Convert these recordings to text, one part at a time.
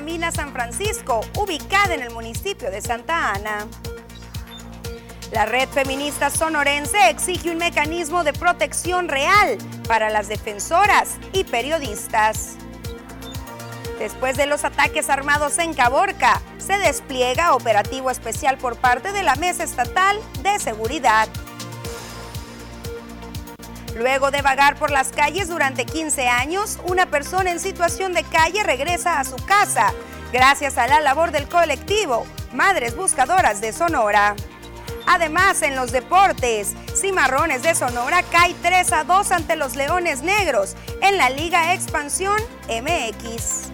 mina San Francisco, ubicada en el municipio de Santa Ana. La red feminista sonorense exige un mecanismo de protección real para las defensoras y periodistas. Después de los ataques armados en Caborca, se despliega operativo especial por parte de la Mesa Estatal de Seguridad. Luego de vagar por las calles durante 15 años, una persona en situación de calle regresa a su casa gracias a la labor del colectivo Madres Buscadoras de Sonora. Además, en los deportes, Cimarrones de Sonora cae 3 a 2 ante los Leones Negros en la Liga Expansión MX.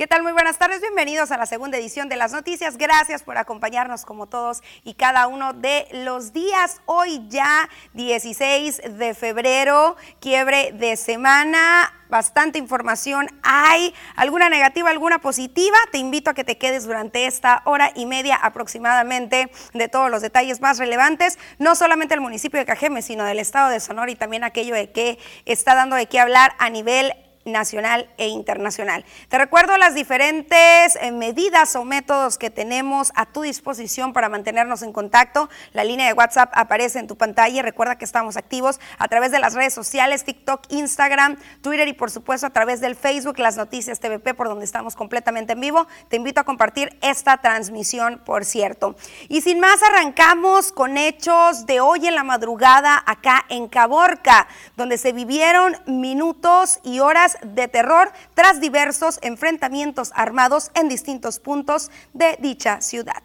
¿Qué tal? Muy buenas tardes, bienvenidos a la segunda edición de las noticias. Gracias por acompañarnos como todos y cada uno de los días. Hoy ya 16 de febrero, quiebre de semana, bastante información hay, alguna negativa, alguna positiva. Te invito a que te quedes durante esta hora y media aproximadamente de todos los detalles más relevantes, no solamente del municipio de Cajeme, sino del estado de Sonora y también aquello de que está dando de qué hablar a nivel nacional e internacional. Te recuerdo las diferentes eh, medidas o métodos que tenemos a tu disposición para mantenernos en contacto. La línea de WhatsApp aparece en tu pantalla. Recuerda que estamos activos a través de las redes sociales, TikTok, Instagram, Twitter y por supuesto a través del Facebook, las noticias TVP, por donde estamos completamente en vivo. Te invito a compartir esta transmisión, por cierto. Y sin más, arrancamos con hechos de hoy en la madrugada acá en Caborca, donde se vivieron minutos y horas de terror tras diversos enfrentamientos armados en distintos puntos de dicha ciudad.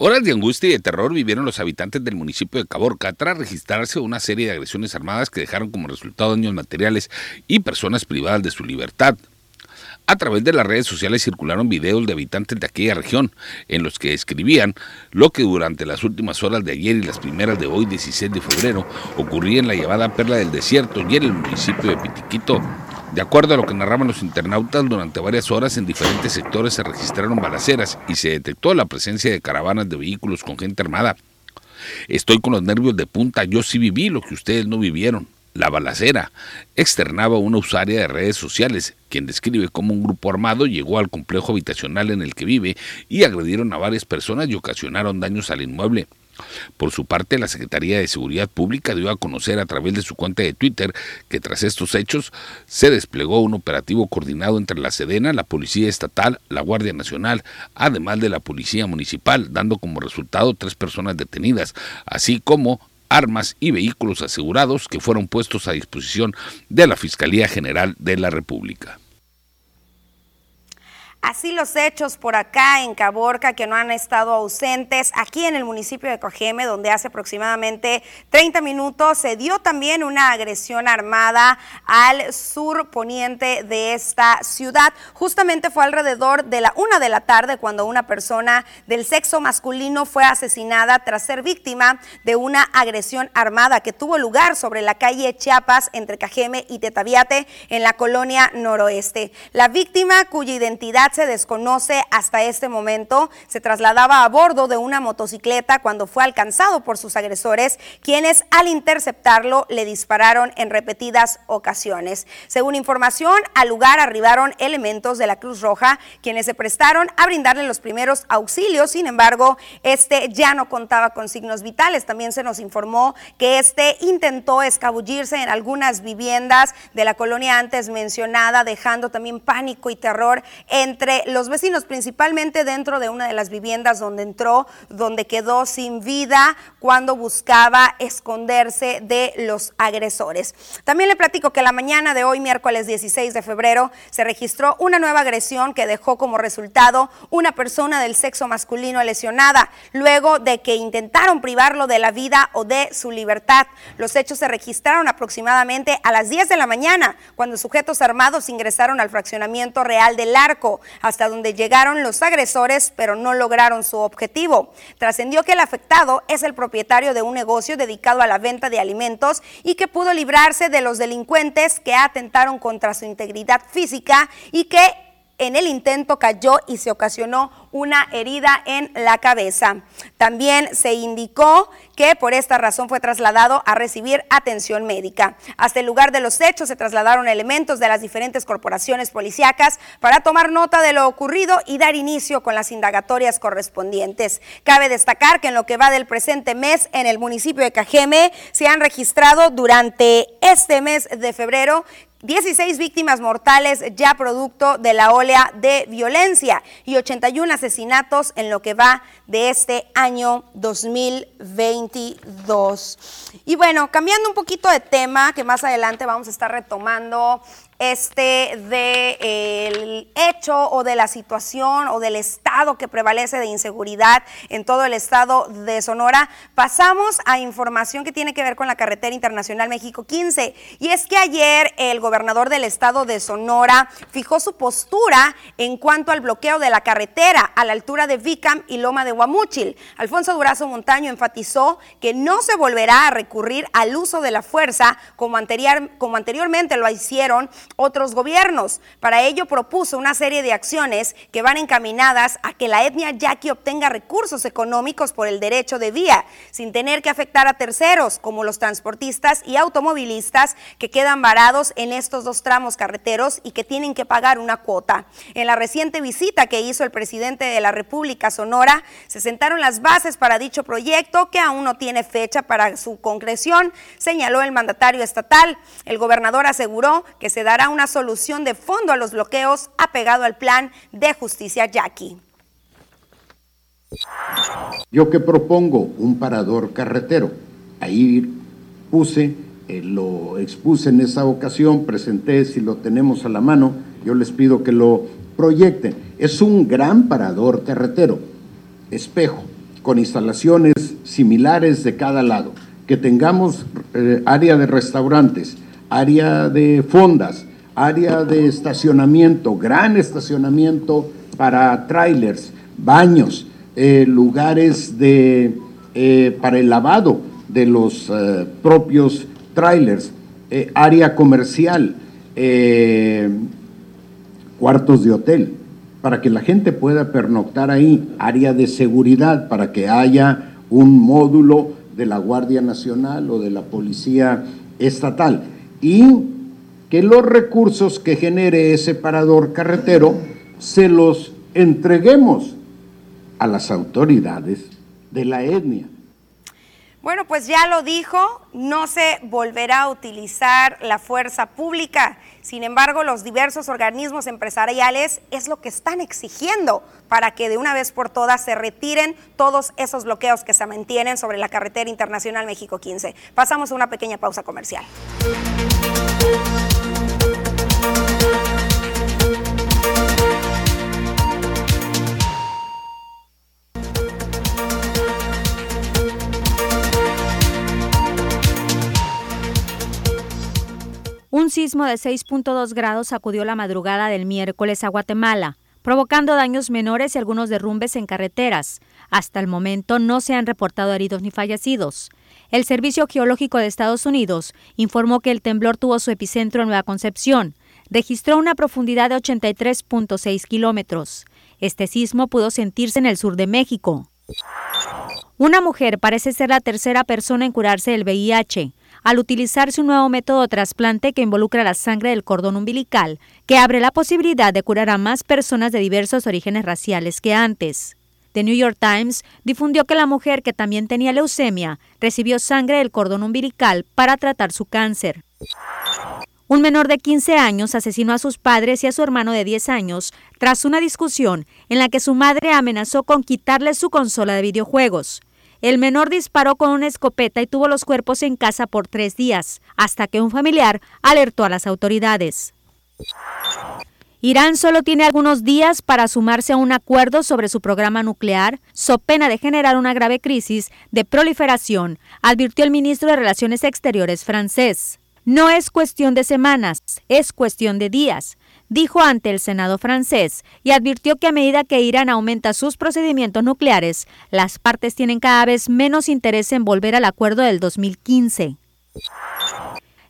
Horas de angustia y de terror vivieron los habitantes del municipio de Caborca tras registrarse una serie de agresiones armadas que dejaron como resultado daños materiales y personas privadas de su libertad. A través de las redes sociales circularon videos de habitantes de aquella región en los que describían lo que durante las últimas horas de ayer y las primeras de hoy, 16 de febrero, ocurría en la llamada Perla del Desierto y en el municipio de Pitiquito. De acuerdo a lo que narraban los internautas, durante varias horas en diferentes sectores se registraron balaceras y se detectó la presencia de caravanas de vehículos con gente armada. Estoy con los nervios de punta, yo sí viví lo que ustedes no vivieron la balacera, externaba una usuaria de redes sociales, quien describe cómo un grupo armado llegó al complejo habitacional en el que vive y agredieron a varias personas y ocasionaron daños al inmueble. Por su parte, la Secretaría de Seguridad Pública dio a conocer a través de su cuenta de Twitter que tras estos hechos se desplegó un operativo coordinado entre la Sedena, la Policía Estatal, la Guardia Nacional, además de la Policía Municipal, dando como resultado tres personas detenidas, así como armas y vehículos asegurados que fueron puestos a disposición de la Fiscalía General de la República. Así los hechos por acá en Caborca que no han estado ausentes, aquí en el municipio de Cojeme, donde hace aproximadamente 30 minutos se dio también una agresión armada al sur poniente de esta ciudad. Justamente fue alrededor de la una de la tarde cuando una persona del sexo masculino fue asesinada tras ser víctima de una agresión armada que tuvo lugar sobre la calle Chiapas entre Cajeme y Tetaviate en la colonia noroeste. La víctima cuya identidad se desconoce hasta este momento. Se trasladaba a bordo de una motocicleta cuando fue alcanzado por sus agresores, quienes al interceptarlo le dispararon en repetidas ocasiones. Según información, al lugar arribaron elementos de la Cruz Roja, quienes se prestaron a brindarle los primeros auxilios. Sin embargo, este ya no contaba con signos vitales. También se nos informó que este intentó escabullirse en algunas viviendas de la colonia antes mencionada, dejando también pánico y terror entre los vecinos, principalmente dentro de una de las viviendas donde entró, donde quedó sin vida cuando buscaba esconderse de los agresores. También le platico que la mañana de hoy, miércoles 16 de febrero, se registró una nueva agresión que dejó como resultado una persona del sexo masculino lesionada, luego de que intentaron privarlo de la vida o de su libertad. Los hechos se registraron aproximadamente a las 10 de la mañana, cuando sujetos armados ingresaron al fraccionamiento real del arco hasta donde llegaron los agresores, pero no lograron su objetivo. Trascendió que el afectado es el propietario de un negocio dedicado a la venta de alimentos y que pudo librarse de los delincuentes que atentaron contra su integridad física y que en el intento cayó y se ocasionó una herida en la cabeza. También se indicó que por esta razón fue trasladado a recibir atención médica. Hasta el lugar de los hechos se trasladaron elementos de las diferentes corporaciones policíacas para tomar nota de lo ocurrido y dar inicio con las indagatorias correspondientes. Cabe destacar que en lo que va del presente mes en el municipio de Cajeme se han registrado durante este mes de febrero 16 víctimas mortales ya producto de la olea de violencia y 81 asesinatos en lo que va de este año 2022. Y bueno, cambiando un poquito de tema, que más adelante vamos a estar retomando este del hecho o de la situación o del estado que prevalece de inseguridad en todo el estado de Sonora, pasamos a información que tiene que ver con la carretera internacional México 15. Y es que ayer el gobernador del estado de Sonora fijó su postura en cuanto al bloqueo de la carretera a la altura de Vicam y Loma de Guamúchil. Alfonso Durazo Montaño enfatizó que no se volverá a recurrir al uso de la fuerza como, anterior, como anteriormente lo hicieron otros gobiernos. Para ello propuso una serie de acciones que van encaminadas a que la etnia yaqui obtenga recursos económicos por el derecho de vía, sin tener que afectar a terceros, como los transportistas y automovilistas que quedan varados en estos dos tramos carreteros y que tienen que pagar una cuota. En la reciente visita que hizo el presidente de la República Sonora, se sentaron las bases para dicho proyecto que aún no tiene fecha para su concreción, señaló el mandatario estatal. El gobernador aseguró que se dará una solución de fondo a los bloqueos apegado al plan de justicia Yaqui. Yo que propongo un parador carretero, ahí puse, eh, lo expuse en esa ocasión, presenté, si lo tenemos a la mano, yo les pido que lo proyecten. Es un gran parador carretero, espejo, con instalaciones similares de cada lado, que tengamos eh, área de restaurantes, área de fondas, área de estacionamiento, gran estacionamiento para trailers, baños, eh, lugares de, eh, para el lavado de los eh, propios trailers, área comercial, cuartos de hotel, para que la gente pueda pernoctar ahí, área de seguridad, para que haya un módulo de la Guardia Nacional o de la Policía Estatal. Y que los recursos que genere ese parador carretero se los entreguemos a las autoridades de la etnia. Bueno, pues ya lo dijo, no se volverá a utilizar la fuerza pública. Sin embargo, los diversos organismos empresariales es lo que están exigiendo para que de una vez por todas se retiren todos esos bloqueos que se mantienen sobre la carretera internacional México 15. Pasamos a una pequeña pausa comercial. Sismo de 6.2 grados sacudió la madrugada del miércoles a Guatemala, provocando daños menores y algunos derrumbes en carreteras. Hasta el momento no se han reportado heridos ni fallecidos. El Servicio Geológico de Estados Unidos informó que el temblor tuvo su epicentro en Nueva Concepción. Registró una profundidad de 83.6 kilómetros. Este sismo pudo sentirse en el sur de México. Una mujer parece ser la tercera persona en curarse del VIH al utilizarse un nuevo método de trasplante que involucra la sangre del cordón umbilical, que abre la posibilidad de curar a más personas de diversos orígenes raciales que antes. The New York Times difundió que la mujer que también tenía leucemia recibió sangre del cordón umbilical para tratar su cáncer. Un menor de 15 años asesinó a sus padres y a su hermano de 10 años tras una discusión en la que su madre amenazó con quitarle su consola de videojuegos. El menor disparó con una escopeta y tuvo los cuerpos en casa por tres días, hasta que un familiar alertó a las autoridades. Irán solo tiene algunos días para sumarse a un acuerdo sobre su programa nuclear, so pena de generar una grave crisis de proliferación, advirtió el ministro de Relaciones Exteriores francés. No es cuestión de semanas, es cuestión de días dijo ante el Senado francés y advirtió que a medida que Irán aumenta sus procedimientos nucleares, las partes tienen cada vez menos interés en volver al acuerdo del 2015.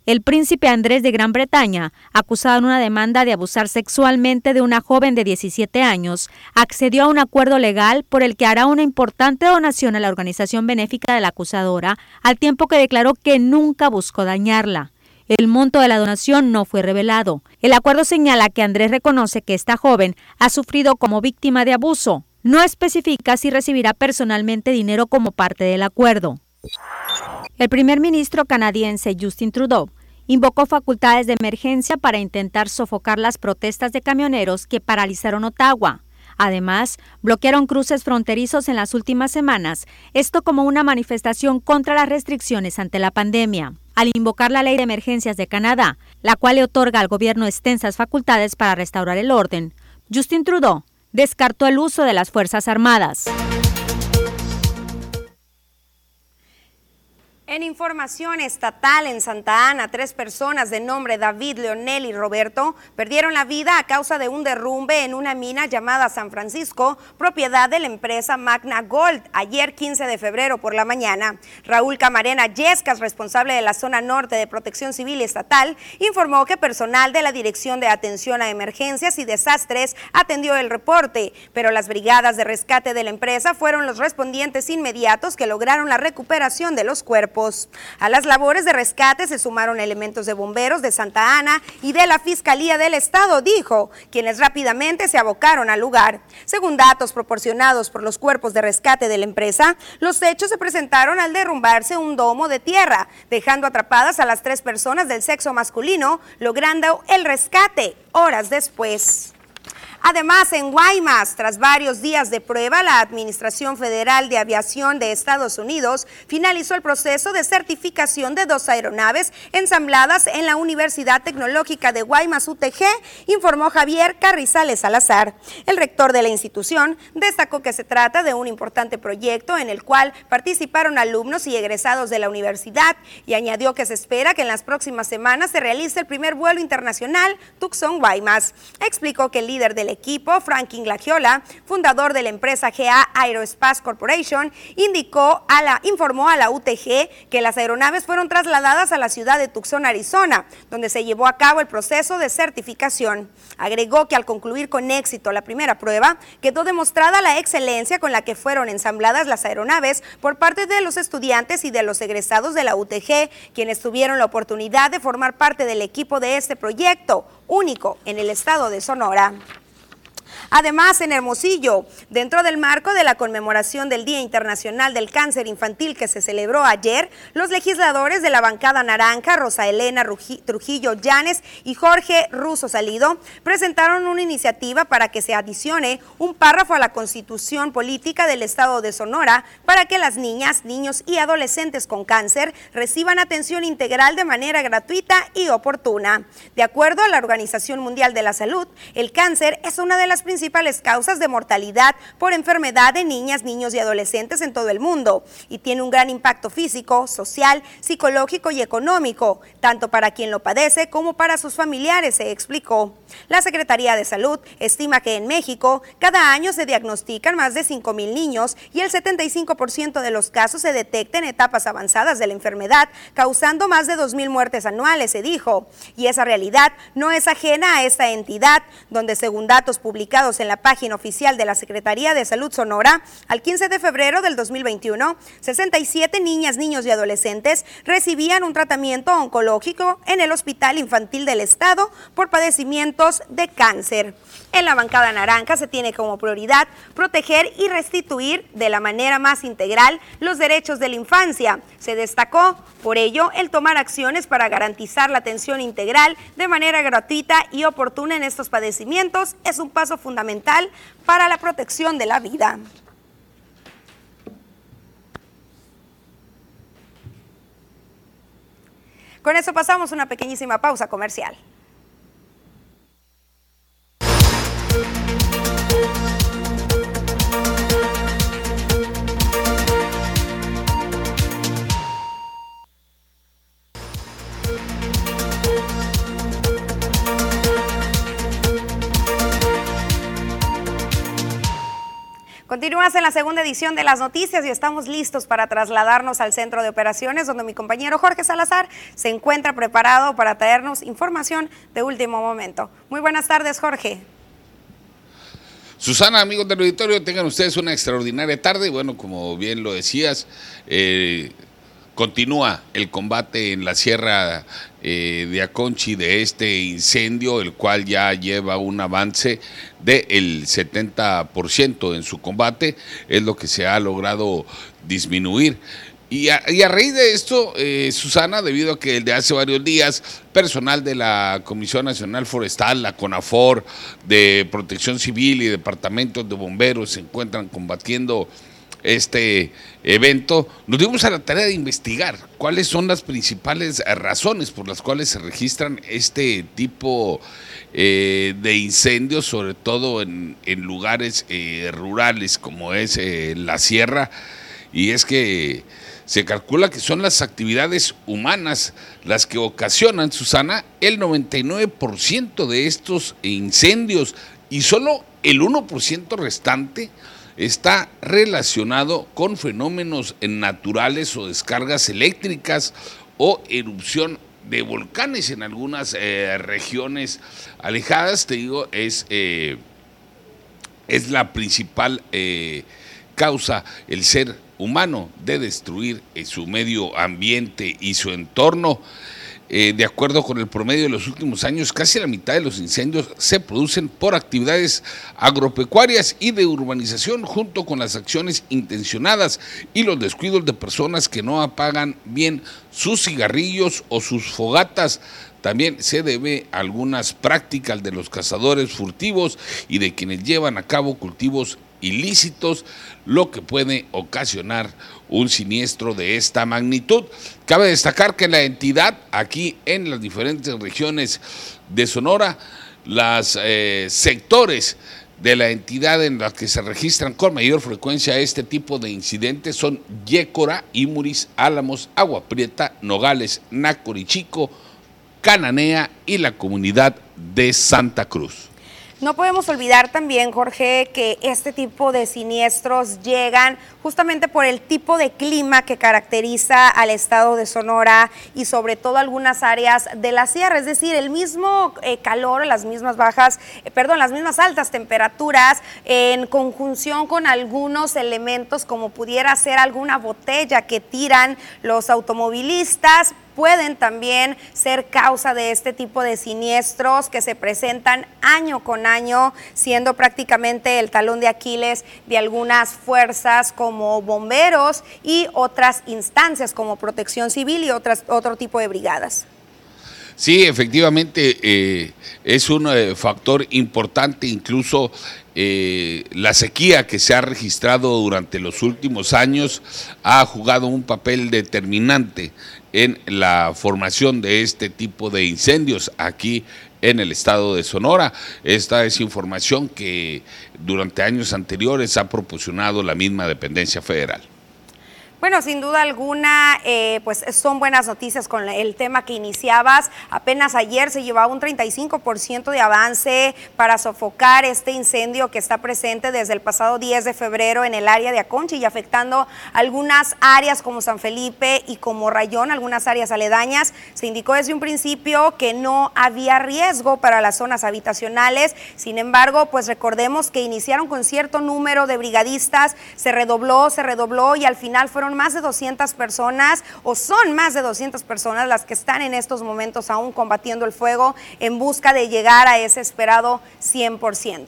el príncipe Andrés de Gran Bretaña, acusado en una demanda de abusar sexualmente de una joven de 17 años, accedió a un acuerdo legal por el que hará una importante donación a la organización benéfica de la acusadora, al tiempo que declaró que nunca buscó dañarla. El monto de la donación no fue revelado. El acuerdo señala que Andrés reconoce que esta joven ha sufrido como víctima de abuso. No especifica si recibirá personalmente dinero como parte del acuerdo. El primer ministro canadiense Justin Trudeau invocó facultades de emergencia para intentar sofocar las protestas de camioneros que paralizaron Ottawa. Además, bloquearon cruces fronterizos en las últimas semanas, esto como una manifestación contra las restricciones ante la pandemia. Al invocar la Ley de Emergencias de Canadá, la cual le otorga al gobierno extensas facultades para restaurar el orden, Justin Trudeau descartó el uso de las Fuerzas Armadas. En información estatal en Santa Ana, tres personas de nombre David, Leonel y Roberto perdieron la vida a causa de un derrumbe en una mina llamada San Francisco, propiedad de la empresa Magna Gold, ayer 15 de febrero por la mañana. Raúl Camarena Yescas, responsable de la zona norte de Protección Civil Estatal, informó que personal de la Dirección de Atención a Emergencias y Desastres atendió el reporte, pero las brigadas de rescate de la empresa fueron los respondientes inmediatos que lograron la recuperación de los cuerpos. A las labores de rescate se sumaron elementos de bomberos de Santa Ana y de la Fiscalía del Estado, dijo, quienes rápidamente se abocaron al lugar. Según datos proporcionados por los cuerpos de rescate de la empresa, los hechos se presentaron al derrumbarse un domo de tierra, dejando atrapadas a las tres personas del sexo masculino, logrando el rescate horas después. Además, en Guaymas, tras varios días de prueba, la Administración Federal de Aviación de Estados Unidos finalizó el proceso de certificación de dos aeronaves ensambladas en la Universidad Tecnológica de Guaymas UTG, informó Javier Carrizales Salazar. El rector de la institución destacó que se trata de un importante proyecto en el cual participaron alumnos y egresados de la universidad y añadió que se espera que en las próximas semanas se realice el primer vuelo internacional Tucson Guaymas. Explicó que el líder equipo, Franklin Glagiola, fundador de la empresa GA Aerospace Corporation, indicó a la, informó a la UTG que las aeronaves fueron trasladadas a la ciudad de Tucson, Arizona, donde se llevó a cabo el proceso de certificación. Agregó que al concluir con éxito la primera prueba, quedó demostrada la excelencia con la que fueron ensambladas las aeronaves por parte de los estudiantes y de los egresados de la UTG, quienes tuvieron la oportunidad de formar parte del equipo de este proyecto, único en el estado de Sonora. Además, en Hermosillo, dentro del marco de la conmemoración del Día Internacional del Cáncer Infantil que se celebró ayer, los legisladores de la bancada naranja, Rosa Elena Trujillo Llanes y Jorge Russo Salido, presentaron una iniciativa para que se adicione un párrafo a la Constitución Política del Estado de Sonora para que las niñas, niños y adolescentes con cáncer reciban atención integral de manera gratuita y oportuna. De acuerdo a la Organización Mundial de la Salud, el cáncer es una de las principales causas de mortalidad por enfermedad de niñas, niños y adolescentes en todo el mundo y tiene un gran impacto físico, social, psicológico y económico, tanto para quien lo padece como para sus familiares, se explicó. La Secretaría de Salud estima que en México cada año se diagnostican más de 5 mil niños y el 75% de los casos se detecta en etapas avanzadas de la enfermedad, causando más de 2 mil muertes anuales, se dijo. Y esa realidad no es ajena a esta entidad, donde según datos publicados en la página oficial de la Secretaría de Salud Sonora, al 15 de febrero del 2021, 67 niñas, niños y adolescentes recibían un tratamiento oncológico en el Hospital Infantil del Estado por padecimientos de cáncer. En la bancada naranja se tiene como prioridad proteger y restituir de la manera más integral los derechos de la infancia. Se destacó, por ello, el tomar acciones para garantizar la atención integral de manera gratuita y oportuna en estos padecimientos es un paso fundamental para la protección de la vida. Con eso pasamos una pequeñísima pausa comercial. Continúas en la segunda edición de las noticias y estamos listos para trasladarnos al centro de operaciones donde mi compañero Jorge Salazar se encuentra preparado para traernos información de último momento. Muy buenas tardes, Jorge. Susana, amigos del auditorio, tengan ustedes una extraordinaria tarde. Bueno, como bien lo decías, eh, continúa el combate en la Sierra eh, de Aconchi de este incendio, el cual ya lleva un avance del 70% en su combate, es lo que se ha logrado disminuir. Y a, raíz de esto, eh, Susana, debido a que de hace varios días, personal de la Comisión Nacional Forestal, la CONAFOR, de Protección Civil y departamentos de bomberos se encuentran combatiendo este evento, nos dimos a la tarea de investigar cuáles son las principales razones por las cuales se registran este tipo eh, de incendios, sobre todo en, lugares eh, rurales como es eh, la sierra. Y es que se calcula que son las actividades humanas las que ocasionan, Susana, el 99% de estos incendios y solo el 1% restante está relacionado con fenómenos naturales o descargas eléctricas o erupción de volcanes en algunas eh, regiones alejadas, te digo, es, eh, es la principal eh, causa el ser humano de destruir su medio ambiente y su entorno. Eh, de acuerdo con el promedio de los últimos años, casi la mitad de los incendios se producen por actividades agropecuarias y de urbanización, junto con las acciones intencionadas y los descuidos de personas que no apagan bien sus cigarrillos o sus fogatas. También se debe a algunas prácticas de los cazadores furtivos y de quienes llevan a cabo cultivos ilícitos, lo que puede ocasionar un siniestro de esta magnitud. Cabe destacar que la entidad aquí en las diferentes regiones de Sonora, los eh, sectores de la entidad en las que se registran con mayor frecuencia este tipo de incidentes son Yécora, Imuris, Álamos, Agua Prieta, Nogales, Nácorichico, Cananea y la comunidad de Santa Cruz. No podemos olvidar también, Jorge, que este tipo de siniestros llegan justamente por el tipo de clima que caracteriza al estado de Sonora y sobre todo algunas áreas de la sierra, es decir, el mismo eh, calor, las mismas bajas, eh, perdón, las mismas altas temperaturas en conjunción con algunos elementos como pudiera ser alguna botella que tiran los automovilistas, pueden también ser causa de este tipo de siniestros que se presentan año con año, siendo prácticamente el talón de Aquiles de algunas fuerzas como bomberos y otras instancias como protección civil y otras, otro tipo de brigadas. Sí, efectivamente eh, es un eh, factor importante, incluso eh, la sequía que se ha registrado durante los últimos años ha jugado un papel determinante en la formación de este tipo de incendios aquí en el estado de Sonora. Esta es información que durante años anteriores ha proporcionado la misma dependencia federal. Bueno, sin duda alguna, eh, pues son buenas noticias con el tema que iniciabas. Apenas ayer se llevaba un 35% de avance para sofocar este incendio que está presente desde el pasado 10 de febrero en el área de Aconchi y afectando algunas áreas como San Felipe y como Rayón, algunas áreas aledañas. Se indicó desde un principio que no había riesgo para las zonas habitacionales. Sin embargo, pues recordemos que iniciaron con cierto número de brigadistas, se redobló, se redobló y al final fueron más de 200 personas o son más de 200 personas las que están en estos momentos aún combatiendo el fuego en busca de llegar a ese esperado 100%.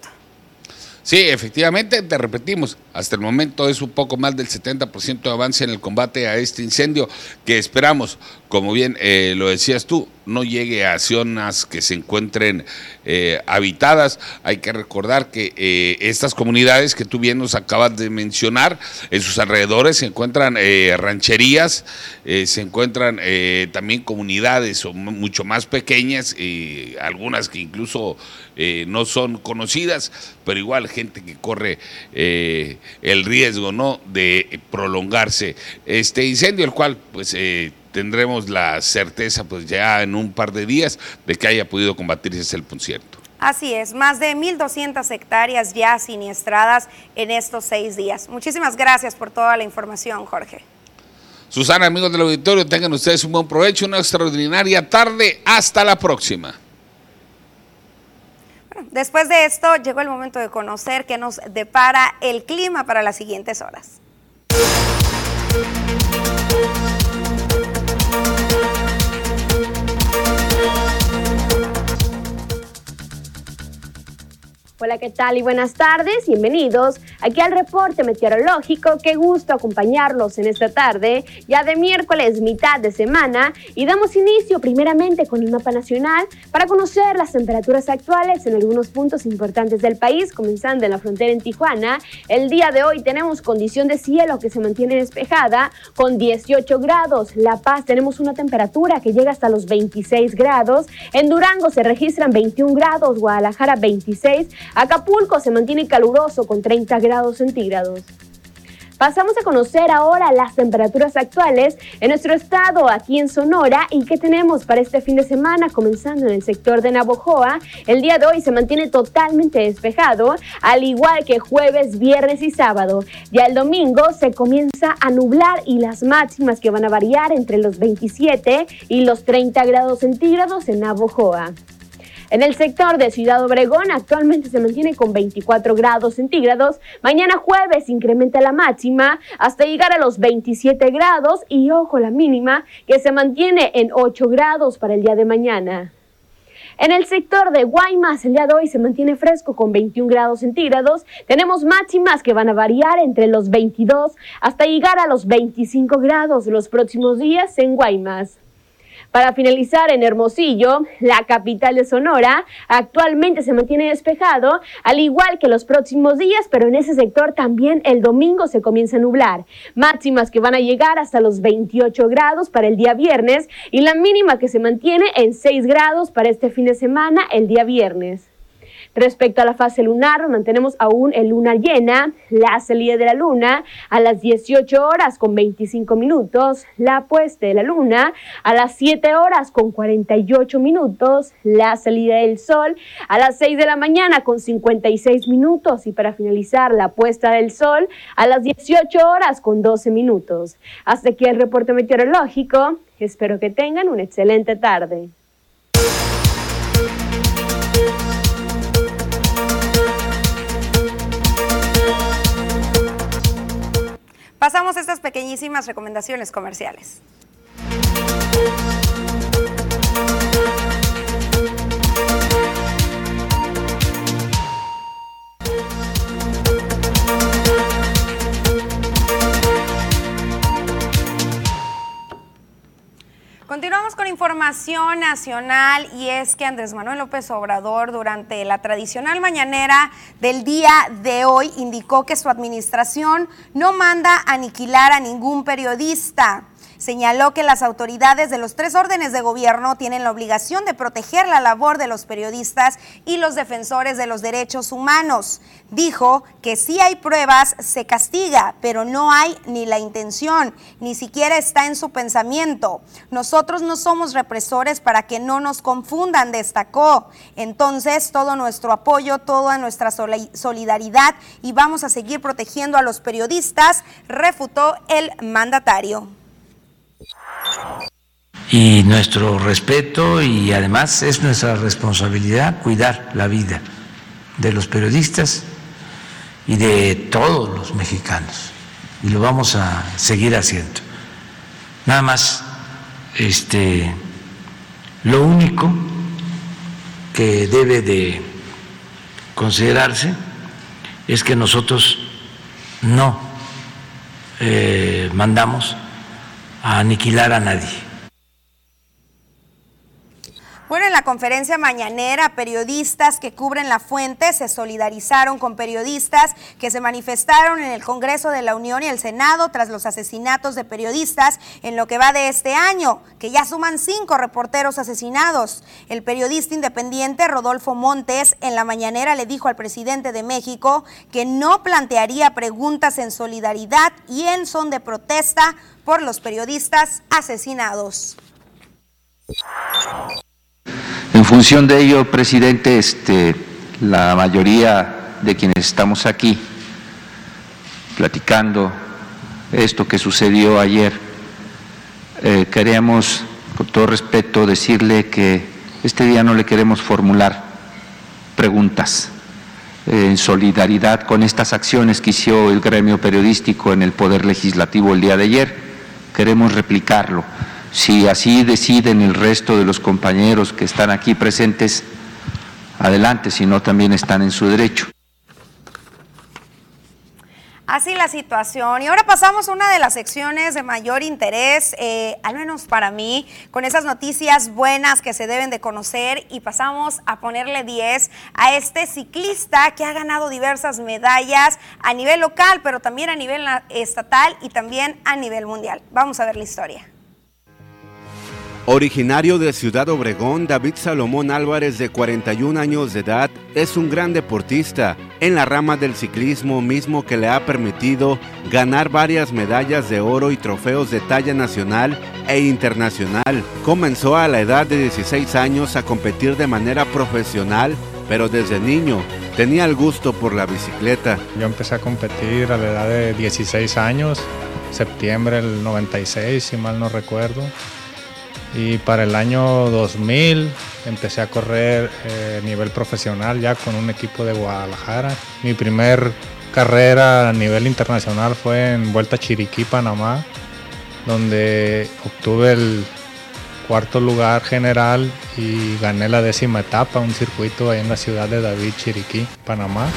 Sí, efectivamente, te repetimos, hasta el momento es un poco más del 70% de avance en el combate a este incendio que esperamos, como bien eh, lo decías tú, no llegue a zonas que se encuentren eh, habitadas. Hay que recordar que eh, estas comunidades que tú bien nos acabas de mencionar, en sus alrededores se encuentran rancherías, se encuentran también comunidades mucho más pequeñas, algunas que incluso no son conocidas, pero igual gente que corre el riesgo ¿no? de prolongarse este incendio, el cual pues eh, tendremos la certeza pues ya en un par de días de que haya podido combatirse el cierto. Así es, más de 1.200 hectáreas ya siniestradas en estos seis días. Muchísimas gracias por toda la información, Jorge. Susana, amigos del auditorio, tengan ustedes un buen provecho, una extraordinaria tarde. Hasta la próxima. después de esto, llegó el momento de conocer qué nos depara el clima para las siguientes horas. Hola, ¿qué tal y buenas tardes? Bienvenidos aquí al reporte meteorológico. Qué gusto acompañarlos en esta tarde, ya de miércoles, mitad de semana, y damos inicio primeramente con el mapa nacional para conocer las temperaturas actuales en algunos puntos importantes del país, comenzando en la frontera en Tijuana. El día de hoy tenemos condición de cielo que se mantiene despejada con 18 grados. La Paz tenemos una temperatura que llega hasta los 26 grados. En Durango se registran 21 grados, Guadalajara 26 Acapulco se mantiene caluroso con 30 grados centígrados. Pasamos a conocer ahora las temperaturas actuales en nuestro estado, aquí en Sonora, y qué tenemos para este fin de semana, comenzando en el sector de Navojoa. El día de hoy se mantiene totalmente despejado, al igual que jueves, viernes y sábado. Ya el domingo se comienza a nublar y las máximas que van a variar entre los 27 y los 30 grados centígrados en Navojoa. En el sector de Ciudad Obregón actualmente se mantiene con 24 grados centígrados. Mañana jueves incrementa la máxima hasta llegar a los 27 grados y ojo la mínima que se mantiene en 8 grados para el día de mañana. En el sector de Guaymas, el día de hoy se mantiene fresco con 21 grados centígrados. Tenemos máximas que van a variar entre los 22 hasta llegar a los 25 grados los próximos días en Guaymas. Para finalizar, en Hermosillo, la capital de Sonora, actualmente se mantiene despejado, al igual que los próximos días, pero en ese sector también el domingo se comienza a nublar. Máximas que van a llegar hasta los 28 grados para el día viernes y la mínima que se mantiene en 6 grados para este fin de semana el día viernes. Respecto a la fase lunar, mantenemos aún el luna llena, la salida de la luna a las 18 horas con 25 minutos, la puesta de la luna a las 7 horas con 48 minutos, la salida del sol a las 6 de la mañana con 56 minutos y para finalizar la puesta del sol a las 18 horas con 12 minutos. Hasta aquí el reporte meteorológico. Espero que tengan una excelente tarde. Pasamos a estas pequeñísimas recomendaciones comerciales. Información nacional y es que Andrés Manuel López Obrador durante la tradicional mañanera del día de hoy indicó que su administración no manda aniquilar a ningún periodista. Señaló que las autoridades de los tres órdenes de gobierno tienen la obligación de proteger la labor de los periodistas y los defensores de los derechos humanos. Dijo que si hay pruebas, se castiga, pero no hay ni la intención, ni siquiera está en su pensamiento. Nosotros no somos represores para que no nos confundan, destacó. Entonces, todo nuestro apoyo, toda nuestra solidaridad y vamos a seguir protegiendo a los periodistas, refutó el mandatario. Y nuestro respeto y además es nuestra responsabilidad cuidar la vida de los periodistas y de todos los mexicanos. Y lo vamos a seguir haciendo. Nada más, este, lo único que debe de considerarse es que nosotros no eh, mandamos a aniquilar a nadie. Bueno, en la conferencia mañanera, periodistas que cubren la fuente se solidarizaron con periodistas que se manifestaron en el Congreso de la Unión y el Senado tras los asesinatos de periodistas en lo que va de este año, que ya suman cinco reporteros asesinados. El periodista independiente Rodolfo Montes en la mañanera le dijo al presidente de México que no plantearía preguntas en solidaridad y en son de protesta por los periodistas asesinados. En función de ello, presidente, este, la mayoría de quienes estamos aquí platicando esto que sucedió ayer, eh, queremos, con todo respeto, decirle que este día no le queremos formular preguntas eh, en solidaridad con estas acciones que hizo el gremio periodístico en el Poder Legislativo el día de ayer. Queremos replicarlo. Si así deciden el resto de los compañeros que están aquí presentes, adelante, si no también están en su derecho. Así la situación. Y ahora pasamos a una de las secciones de mayor interés, eh, al menos para mí, con esas noticias buenas que se deben de conocer y pasamos a ponerle 10 a este ciclista que ha ganado diversas medallas a nivel local, pero también a nivel estatal y también a nivel mundial. Vamos a ver la historia. Originario de Ciudad Obregón, David Salomón Álvarez, de 41 años de edad, es un gran deportista en la rama del ciclismo mismo que le ha permitido ganar varias medallas de oro y trofeos de talla nacional e internacional. Comenzó a la edad de 16 años a competir de manera profesional, pero desde niño tenía el gusto por la bicicleta. Yo empecé a competir a la edad de 16 años, septiembre del 96, si mal no recuerdo. Y para el año 2000 empecé a correr a eh, nivel profesional ya con un equipo de Guadalajara. Mi primer carrera a nivel internacional fue en Vuelta Chiriquí, Panamá, donde obtuve el cuarto lugar general y gané la décima etapa, un circuito ahí en la ciudad de David, Chiriquí, Panamá.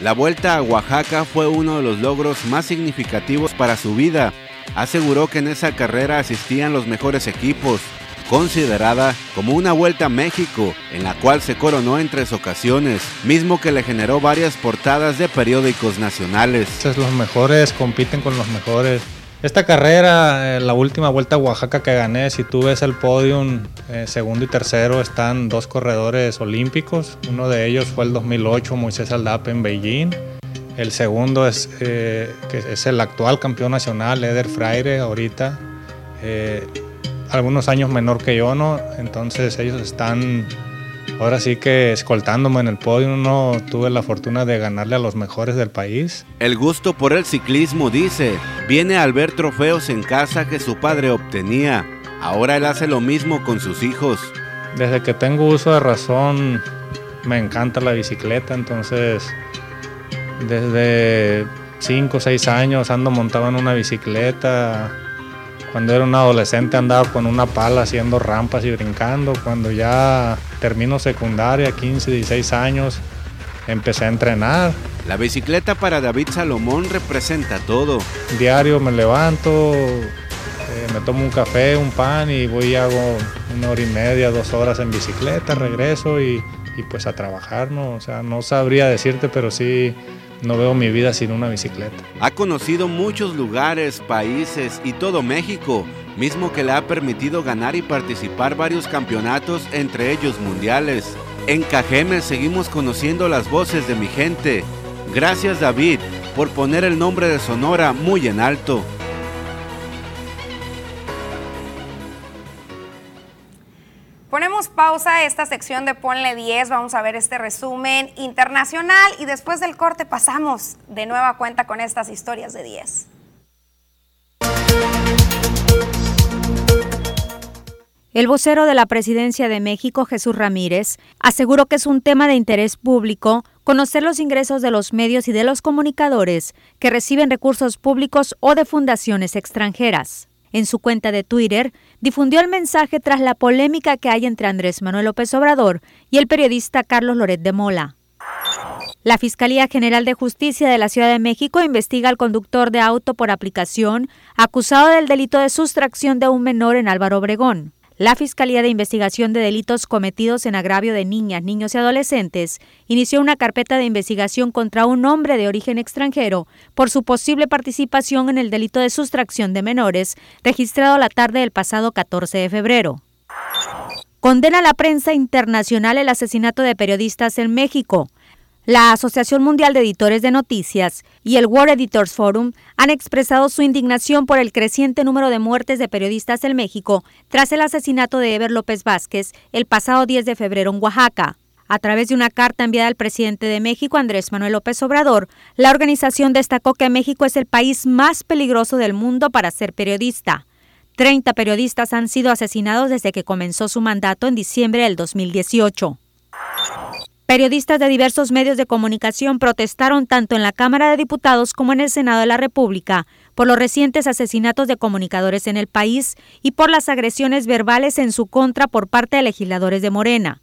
La vuelta a Oaxaca fue uno de los logros más significativos para su vida aseguró que en esa carrera asistían los mejores equipos, considerada como una vuelta a México, en la cual se coronó en tres ocasiones, mismo que le generó varias portadas de periódicos nacionales. Los mejores compiten con los mejores. Esta carrera, eh, la última vuelta a Oaxaca que gané, si tú ves el podium, eh, segundo y tercero están dos corredores olímpicos. Uno de ellos fue el 2008, Moisés Aldap en Beijing. El segundo es, eh, que es el actual campeón nacional, Eder Fraire, ahorita. Eh, algunos años menor que yo, ¿no? Entonces ellos están ahora sí que escoltándome en el podio. No tuve la fortuna de ganarle a los mejores del país. El gusto por el ciclismo, dice, viene al ver trofeos en casa que su padre obtenía. Ahora él hace lo mismo con sus hijos. Desde que tengo uso de razón, me encanta la bicicleta, entonces desde 5 o 6 años ando montado en una bicicleta. Cuando era un adolescente andaba con una pala haciendo rampas y brincando. Cuando ya termino secundaria, 15, 16 años, empecé a entrenar. La bicicleta para David Salomón representa todo. Diario me levanto, eh, me tomo un café, un pan y voy y hago una hora y media, dos horas en bicicleta, regreso y, y pues a trabajar, ¿no? O sea, no sabría decirte, pero sí no veo mi vida sin una bicicleta. Ha conocido muchos lugares, países y todo México, mismo que le ha permitido ganar y participar varios campeonatos, entre ellos mundiales. En Cajeme seguimos conociendo las voces de mi gente. Gracias David por poner el nombre de Sonora muy en alto. Pausa esta sección de Ponle 10, vamos a ver este resumen internacional y después del corte pasamos de nueva cuenta con estas historias de 10. El vocero de la Presidencia de México, Jesús Ramírez, aseguró que es un tema de interés público conocer los ingresos de los medios y de los comunicadores que reciben recursos públicos o de fundaciones extranjeras. En su cuenta de Twitter, difundió el mensaje tras la polémica que hay entre Andrés Manuel López Obrador y el periodista Carlos Loret de Mola. La Fiscalía General de Justicia de la Ciudad de México investiga al conductor de auto por aplicación acusado del delito de sustracción de un menor en Álvaro Obregón. La Fiscalía de Investigación de Delitos Cometidos en Agravio de Niñas, Niños y Adolescentes inició una carpeta de investigación contra un hombre de origen extranjero por su posible participación en el delito de sustracción de menores registrado la tarde del pasado 14 de febrero. Condena la prensa internacional el asesinato de periodistas en México. La Asociación Mundial de Editores de Noticias y el World Editors Forum han expresado su indignación por el creciente número de muertes de periodistas en México tras el asesinato de Ever López Vázquez el pasado 10 de febrero en Oaxaca. A través de una carta enviada al presidente de México, Andrés Manuel López Obrador, la organización destacó que México es el país más peligroso del mundo para ser periodista. Treinta periodistas han sido asesinados desde que comenzó su mandato en diciembre del 2018. Periodistas de diversos medios de comunicación protestaron tanto en la Cámara de Diputados como en el Senado de la República por los recientes asesinatos de comunicadores en el país y por las agresiones verbales en su contra por parte de legisladores de Morena.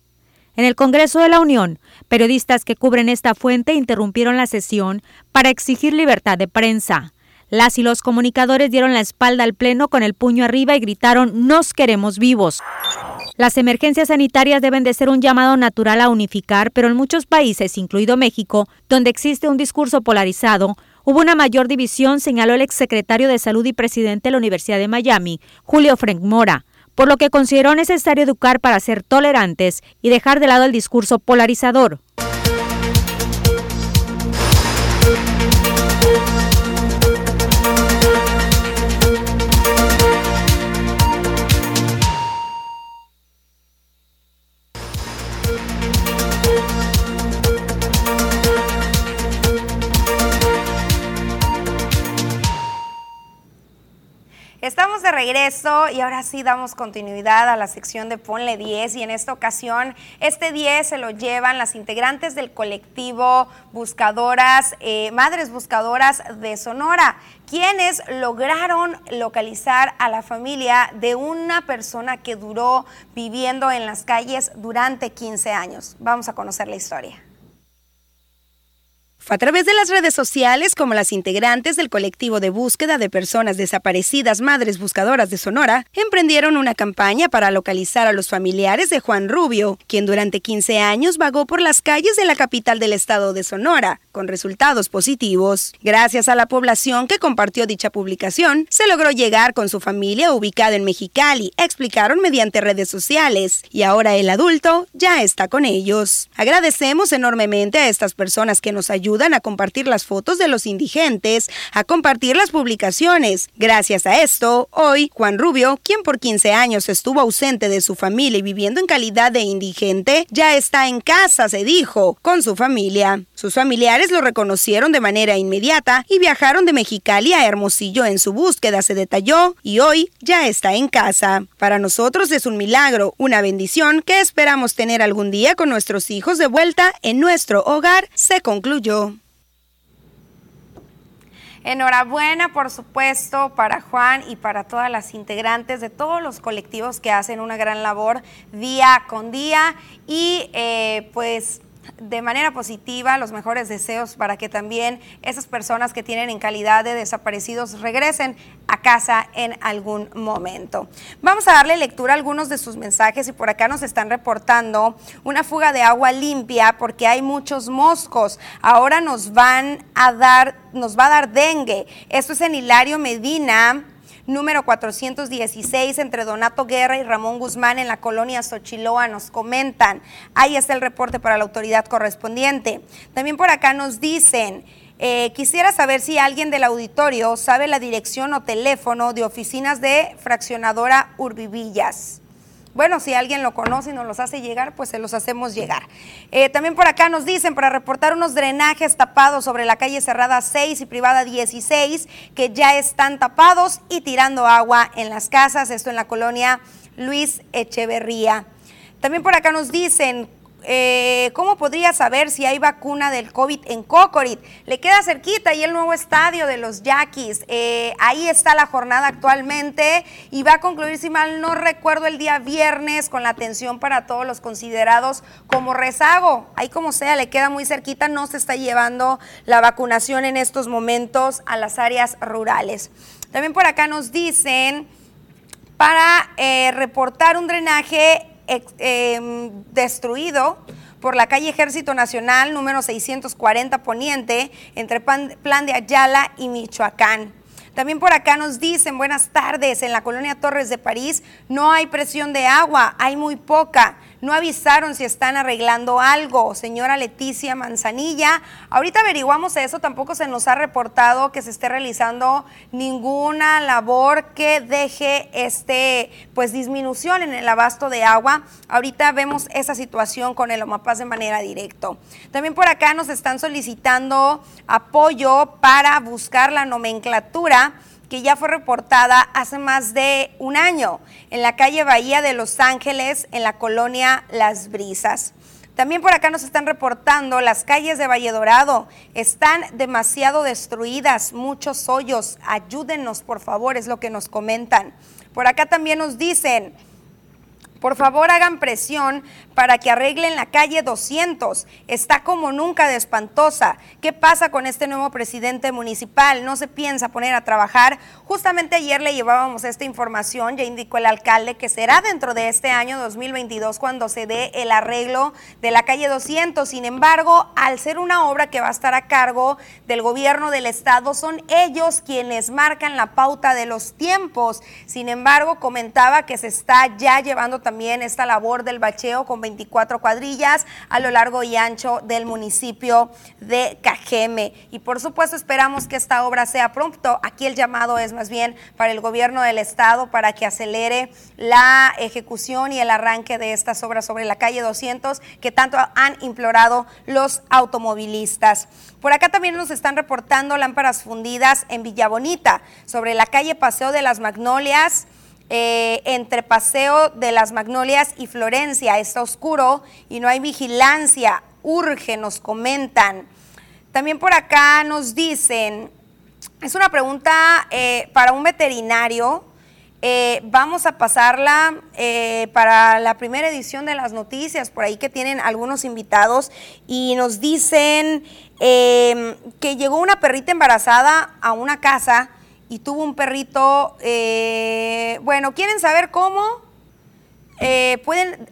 En el Congreso de la Unión, periodistas que cubren esta fuente interrumpieron la sesión para exigir libertad de prensa. Las y los comunicadores dieron la espalda al Pleno con el puño arriba y gritaron Nos queremos vivos. Las emergencias sanitarias deben de ser un llamado natural a unificar, pero en muchos países, incluido México, donde existe un discurso polarizado, hubo una mayor división, señaló el exsecretario de Salud y presidente de la Universidad de Miami, Julio Frank Mora, por lo que consideró necesario educar para ser tolerantes y dejar de lado el discurso polarizador. Estamos de regreso y ahora sí damos continuidad a la sección de Ponle 10 y en esta ocasión este 10 se lo llevan las integrantes del colectivo Buscadoras, eh, Madres Buscadoras de Sonora, quienes lograron localizar a la familia de una persona que duró viviendo en las calles durante 15 años. Vamos a conocer la historia. Fue a través de las redes sociales como las integrantes del colectivo de búsqueda de personas desaparecidas Madres Buscadoras de Sonora emprendieron una campaña para localizar a los familiares de Juan Rubio, quien durante 15 años vagó por las calles de la capital del estado de Sonora, con resultados positivos. Gracias a la población que compartió dicha publicación, se logró llegar con su familia ubicada en Mexicali, explicaron mediante redes sociales, y ahora el adulto ya está con ellos. Agradecemos enormemente a estas personas que nos ayudan ayudan a compartir las fotos de los indigentes, a compartir las publicaciones. Gracias a esto, hoy Juan Rubio, quien por 15 años estuvo ausente de su familia y viviendo en calidad de indigente, ya está en casa, se dijo, con su familia. Sus familiares lo reconocieron de manera inmediata y viajaron de Mexicali a Hermosillo en su búsqueda, se detalló, y hoy ya está en casa. Para nosotros es un milagro, una bendición que esperamos tener algún día con nuestros hijos de vuelta en nuestro hogar, se concluyó. Enhorabuena, por supuesto, para Juan y para todas las integrantes de todos los colectivos que hacen una gran labor día con día. Y eh, pues de manera positiva los mejores deseos para que también esas personas que tienen en calidad de desaparecidos regresen a casa en algún momento. Vamos a darle lectura a algunos de sus mensajes y por acá nos están reportando una fuga de agua limpia porque hay muchos moscos. Ahora nos van a dar, nos va a dar dengue. Esto es en Hilario Medina número 416 entre Donato Guerra y Ramón Guzmán en la colonia Xochiloa. Nos comentan, ahí está el reporte para la autoridad correspondiente. También por acá nos dicen, eh, quisiera saber si alguien del auditorio sabe la dirección o teléfono de oficinas de fraccionadora Urbivillas. Bueno, si alguien lo conoce y nos los hace llegar, pues se los hacemos llegar. Eh, también por acá nos dicen para reportar unos drenajes tapados sobre la calle cerrada 6 y privada 16 que ya están tapados y tirando agua en las casas, esto en la colonia Luis Echeverría. También por acá nos dicen eh, ¿cómo podría saber si hay vacuna del COVID en Cocorit? Le queda cerquita y el nuevo estadio de los Yaquis. Eh, ahí está la jornada actualmente y va a concluir, si mal no recuerdo, el día viernes con la atención para todos los considerados como rezago. Ahí como sea, le queda muy cerquita, no se está llevando la vacunación en estos momentos a las áreas rurales. También por acá nos dicen para eh, reportar un drenaje Em, destruido por la calle Ejército Nacional número 640 Poniente entre Plan de Ayala y Michoacán. También por acá nos dicen, buenas tardes, en la colonia Torres de París no hay presión de agua, hay muy poca. No avisaron si están arreglando algo. Señora Leticia Manzanilla, ahorita averiguamos eso, tampoco se nos ha reportado que se esté realizando ninguna labor que deje este, pues disminución en el abasto de agua. Ahorita vemos esa situación con el Omapaz de manera directa. También por acá nos están solicitando apoyo para buscar la nomenclatura que ya fue reportada hace más de un año en la calle Bahía de Los Ángeles, en la colonia Las Brisas. También por acá nos están reportando las calles de Valle Dorado están demasiado destruidas, muchos hoyos. Ayúdenos, por favor, es lo que nos comentan. Por acá también nos dicen, por favor hagan presión para que arreglen la calle 200. Está como nunca de espantosa. ¿Qué pasa con este nuevo presidente municipal? No se piensa poner a trabajar. Justamente ayer le llevábamos esta información, ya indicó el alcalde que será dentro de este año 2022 cuando se dé el arreglo de la calle 200. Sin embargo, al ser una obra que va a estar a cargo del gobierno del estado, son ellos quienes marcan la pauta de los tiempos. Sin embargo, comentaba que se está ya llevando también esta labor del bacheo con 24 cuadrillas a lo largo y ancho del municipio de Cajeme. Y por supuesto esperamos que esta obra sea pronto. Aquí el llamado es más bien para el gobierno del estado para que acelere la ejecución y el arranque de estas obras sobre la calle 200 que tanto han implorado los automovilistas. Por acá también nos están reportando lámparas fundidas en Villa Bonita, sobre la calle Paseo de las Magnolias. Eh, entre Paseo de las Magnolias y Florencia. Está oscuro y no hay vigilancia. Urge, nos comentan. También por acá nos dicen, es una pregunta eh, para un veterinario. Eh, vamos a pasarla para la primera edición de las noticias, por ahí que tienen algunos invitados y nos dicen que llegó una perrita embarazada a una casa y tuvo un perrito, eh, bueno, ¿quieren saber cómo? Eh, pueden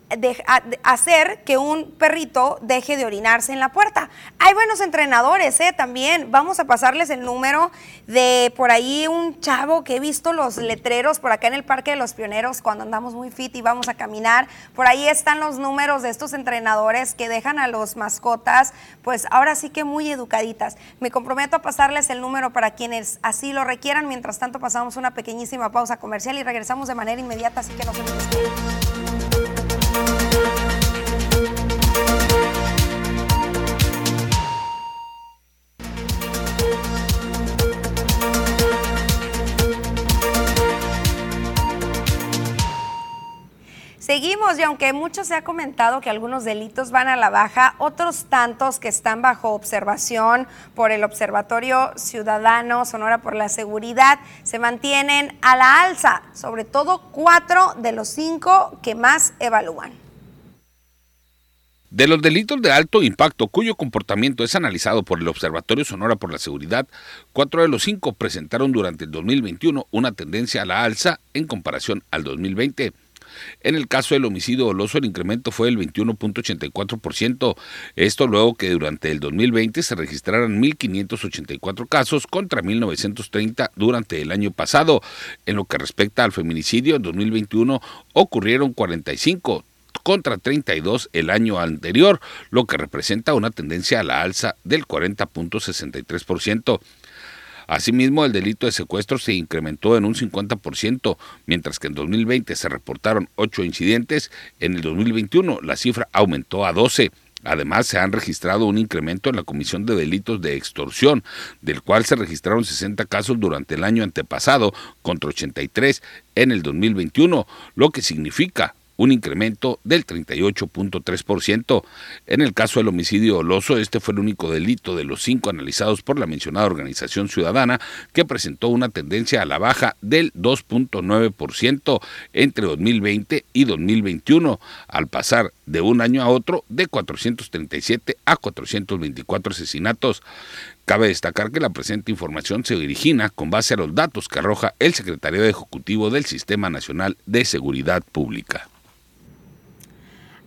hacer que un perrito deje de orinarse en la puerta. Hay buenos entrenadores, ¿eh? También vamos a pasarles el número de por ahí un chavo que he visto los letreros por acá en el Parque de los Pioneros cuando andamos muy fit y vamos a caminar. Por ahí están los números de estos entrenadores que dejan a los mascotas, pues ahora sí que muy educaditas. Me comprometo a pasarles el número para quienes así lo requieran. Mientras tanto, pasamos una pequeñísima pausa comercial y regresamos de manera inmediata, así que no se. Y aunque mucho se ha comentado que algunos delitos van a la baja, otros tantos que están bajo observación por el Observatorio Ciudadano Sonora por la Seguridad se mantienen a la alza, sobre todo cuatro de los cinco que más evalúan. De los delitos de alto impacto cuyo comportamiento es analizado por el Observatorio Sonora por la Seguridad, cuatro de los cinco presentaron durante el 2021 una tendencia a la alza en comparación al 2020. En el caso del homicidio doloso, el incremento fue del 21.84%. Esto luego que durante el 2020 se registraran 1.584 casos contra 1.930 durante el año pasado. En lo que respecta al feminicidio, en 2021 ocurrieron 45 contra 32 el año anterior, lo que representa una tendencia a la alza del 40.63%. Asimismo, el delito de secuestro se incrementó en un 50%, mientras que en 2020 se reportaron 8 incidentes, en el 2021 la cifra aumentó a 12. Además, se han registrado un incremento en la comisión de delitos de extorsión, del cual se registraron 60 casos durante el año antepasado contra 83 en el 2021, lo que significa un incremento del 38.3%. En el caso del homicidio doloso, este fue el único delito de los cinco analizados por la mencionada organización ciudadana que presentó una tendencia a la baja del 2.9% entre 2020 y 2021, al pasar de un año a otro de 437 a 424 asesinatos. Cabe destacar que la presente información se origina con base a los datos que arroja el Secretario Ejecutivo del Sistema Nacional de Seguridad Pública.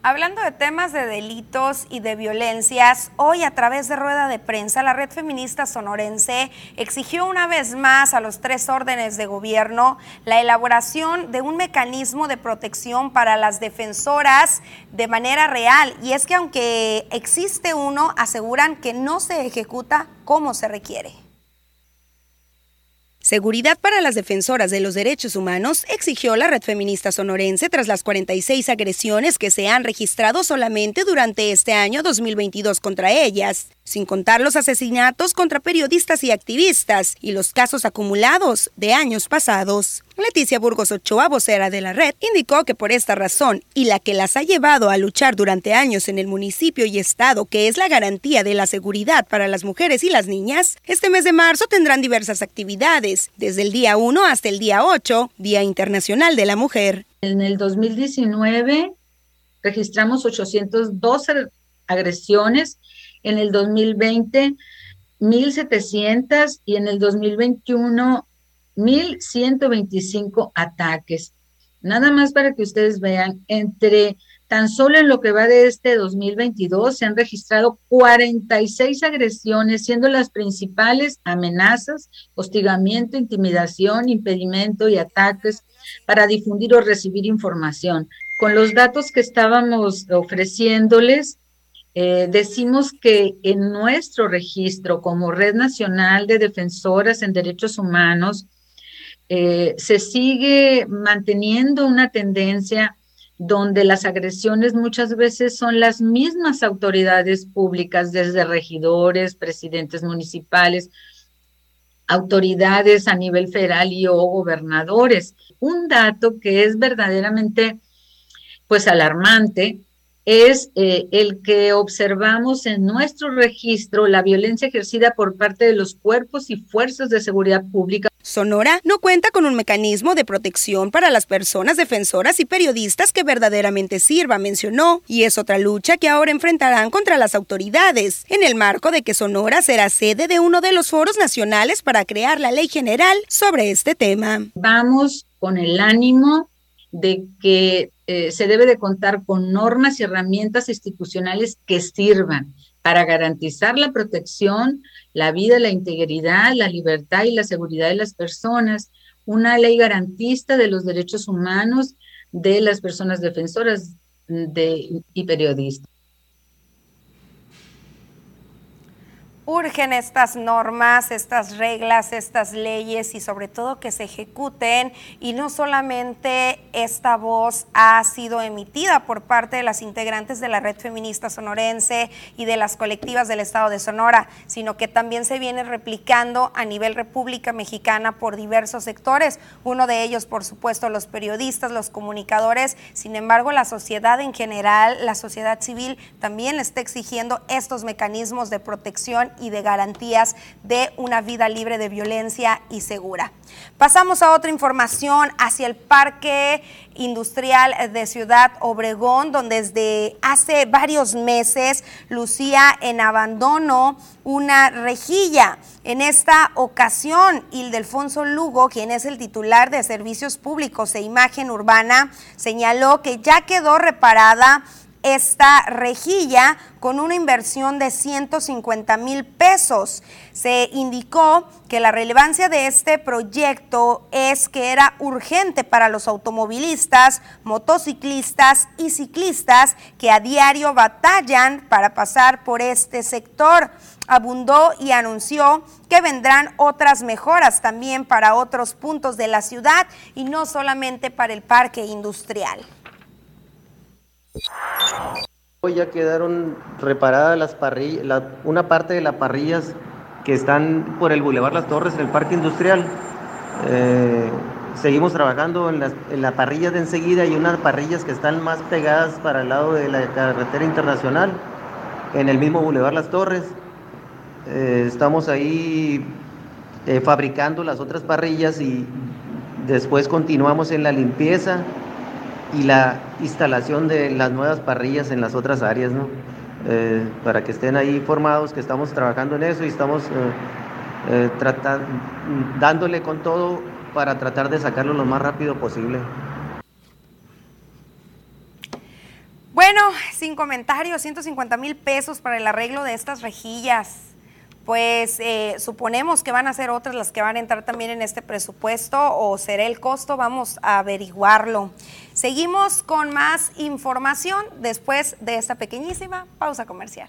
Hablando de temas de delitos y de violencias, hoy a través de rueda de prensa, la red feminista sonorense exigió una vez más a los tres órdenes de gobierno la elaboración de un mecanismo de protección para las defensoras de manera real. Y es que aunque existe uno, aseguran que no se ejecuta como se requiere. Seguridad para las defensoras de los derechos humanos exigió la red feminista sonorense tras las 46 agresiones que se han registrado solamente durante este año 2022 contra ellas sin contar los asesinatos contra periodistas y activistas y los casos acumulados de años pasados. Leticia Burgos Ochoa, vocera de la red, indicó que por esta razón y la que las ha llevado a luchar durante años en el municipio y estado, que es la garantía de la seguridad para las mujeres y las niñas, este mes de marzo tendrán diversas actividades, desde el día 1 hasta el día 8, Día Internacional de la Mujer. En el 2019 registramos 812 agresiones en el 2020 1.700 y en el 2021 1.125 ataques. Nada más para que ustedes vean, entre tan solo en lo que va de este 2022 se han registrado 46 agresiones, siendo las principales amenazas, hostigamiento, intimidación, impedimento y ataques para difundir o recibir información. Con los datos que estábamos ofreciéndoles, eh, decimos que en nuestro registro como Red Nacional de Defensoras en Derechos Humanos eh, se sigue manteniendo una tendencia donde las agresiones muchas veces son las mismas autoridades públicas, desde regidores, presidentes municipales, autoridades a nivel federal y o gobernadores. Un dato que es verdaderamente pues alarmante es eh, el que observamos en nuestro registro la violencia ejercida por parte de los cuerpos y fuerzas de seguridad pública. Sonora no cuenta con un mecanismo de protección para las personas defensoras y periodistas que verdaderamente sirva, mencionó, y es otra lucha que ahora enfrentarán contra las autoridades, en el marco de que Sonora será sede de uno de los foros nacionales para crear la ley general sobre este tema. Vamos con el ánimo de que eh, se debe de contar con normas y herramientas institucionales que sirvan para garantizar la protección, la vida, la integridad, la libertad y la seguridad de las personas, una ley garantista de los derechos humanos de las personas defensoras de, y periodistas. Urgen estas normas, estas reglas, estas leyes y sobre todo que se ejecuten y no solamente esta voz ha sido emitida por parte de las integrantes de la red feminista sonorense y de las colectivas del estado de Sonora, sino que también se viene replicando a nivel República Mexicana por diversos sectores, uno de ellos por supuesto los periodistas, los comunicadores, sin embargo la sociedad en general, la sociedad civil también está exigiendo estos mecanismos de protección y de garantías de una vida libre de violencia y segura. Pasamos a otra información hacia el Parque Industrial de Ciudad Obregón, donde desde hace varios meses lucía en abandono una rejilla. En esta ocasión, Ildefonso Lugo, quien es el titular de Servicios Públicos e Imagen Urbana, señaló que ya quedó reparada esta rejilla con una inversión de 150 mil pesos. Se indicó que la relevancia de este proyecto es que era urgente para los automovilistas, motociclistas y ciclistas que a diario batallan para pasar por este sector. Abundó y anunció que vendrán otras mejoras también para otros puntos de la ciudad y no solamente para el parque industrial. Hoy ya quedaron reparadas las parrillas, una parte de las parrillas que están por el Boulevard Las Torres, en el Parque Industrial. Eh, seguimos trabajando en las, en la parrilla de enseguida y unas parrillas que están más pegadas para el lado de la carretera internacional, en el mismo Boulevard Las Torres. Eh, estamos ahí eh, fabricando las otras parrillas y después continuamos en la limpieza y la instalación de las nuevas parrillas en las otras áreas, ¿no? Eh, para que estén ahí informados que estamos trabajando en eso y estamos eh, eh dándole con todo para tratar de sacarlo lo más rápido posible. Bueno, sin comentarios, 150 mil pesos para el arreglo de estas rejillas. Pues eh, suponemos que van a ser otras las que van a entrar también en este presupuesto o será el costo, vamos a averiguarlo. Seguimos con más información después de esta pequeñísima pausa comercial.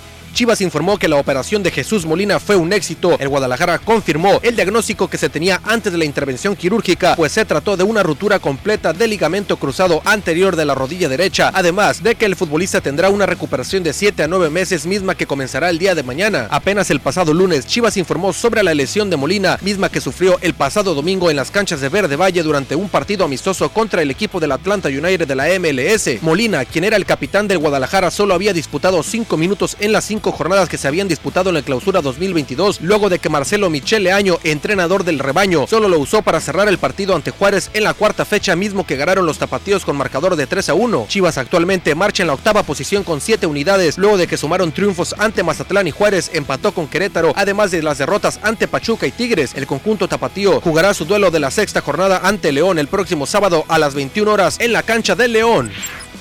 Chivas informó que la operación de Jesús Molina fue un éxito. El Guadalajara confirmó el diagnóstico que se tenía antes de la intervención quirúrgica, pues se trató de una ruptura completa del ligamento cruzado anterior de la rodilla derecha, además de que el futbolista tendrá una recuperación de 7 a 9 meses misma que comenzará el día de mañana. Apenas el pasado lunes, Chivas informó sobre la lesión de Molina, misma que sufrió el pasado domingo en las canchas de Verde Valle durante un partido amistoso contra el equipo del Atlanta United de la MLS. Molina, quien era el capitán del Guadalajara, solo había disputado 5 minutos en las 5 jornadas que se habían disputado en la clausura 2022, luego de que Marcelo Michele Año, entrenador del rebaño, solo lo usó para cerrar el partido ante Juárez en la cuarta fecha mismo que ganaron los tapatíos con marcador de 3 a 1. Chivas actualmente marcha en la octava posición con 7 unidades, luego de que sumaron triunfos ante Mazatlán y Juárez, empató con Querétaro, además de las derrotas ante Pachuca y Tigres. El conjunto tapatío jugará su duelo de la sexta jornada ante León el próximo sábado a las 21 horas en la cancha del León.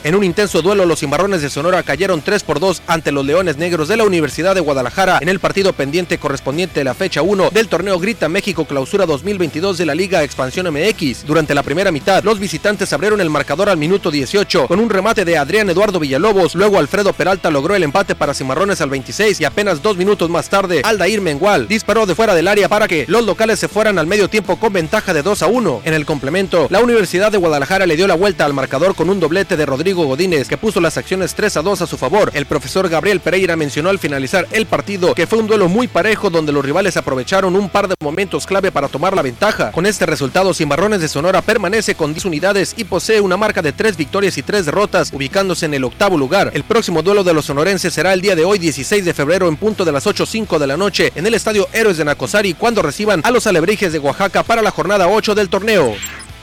En un intenso duelo, los cimarrones de Sonora cayeron 3 por 2 ante los Leones Negros de la Universidad de Guadalajara en el partido pendiente correspondiente a la fecha 1 del torneo Grita México Clausura 2022 de la Liga Expansión MX. Durante la primera mitad, los visitantes abrieron el marcador al minuto 18 con un remate de Adrián Eduardo Villalobos. Luego Alfredo Peralta logró el empate para Cimarrones al 26 y apenas dos minutos más tarde, Aldair Mengual disparó de fuera del área para que los locales se fueran al medio tiempo con ventaja de 2 a 1. En el complemento, la Universidad de Guadalajara le dio la vuelta al marcador con un doblete de Godínez, que puso las acciones 3 a 2 a su favor. El profesor Gabriel Pereira mencionó al finalizar el partido que fue un duelo muy parejo donde los rivales aprovecharon un par de momentos clave para tomar la ventaja. Con este resultado, Cimarrones de Sonora permanece con 10 unidades y posee una marca de 3 victorias y 3 derrotas, ubicándose en el octavo lugar. El próximo duelo de los sonorenses será el día de hoy, 16 de febrero, en punto de las 8.05 de la noche, en el Estadio Héroes de Nacosari, cuando reciban a los alebrijes de Oaxaca para la jornada 8 del torneo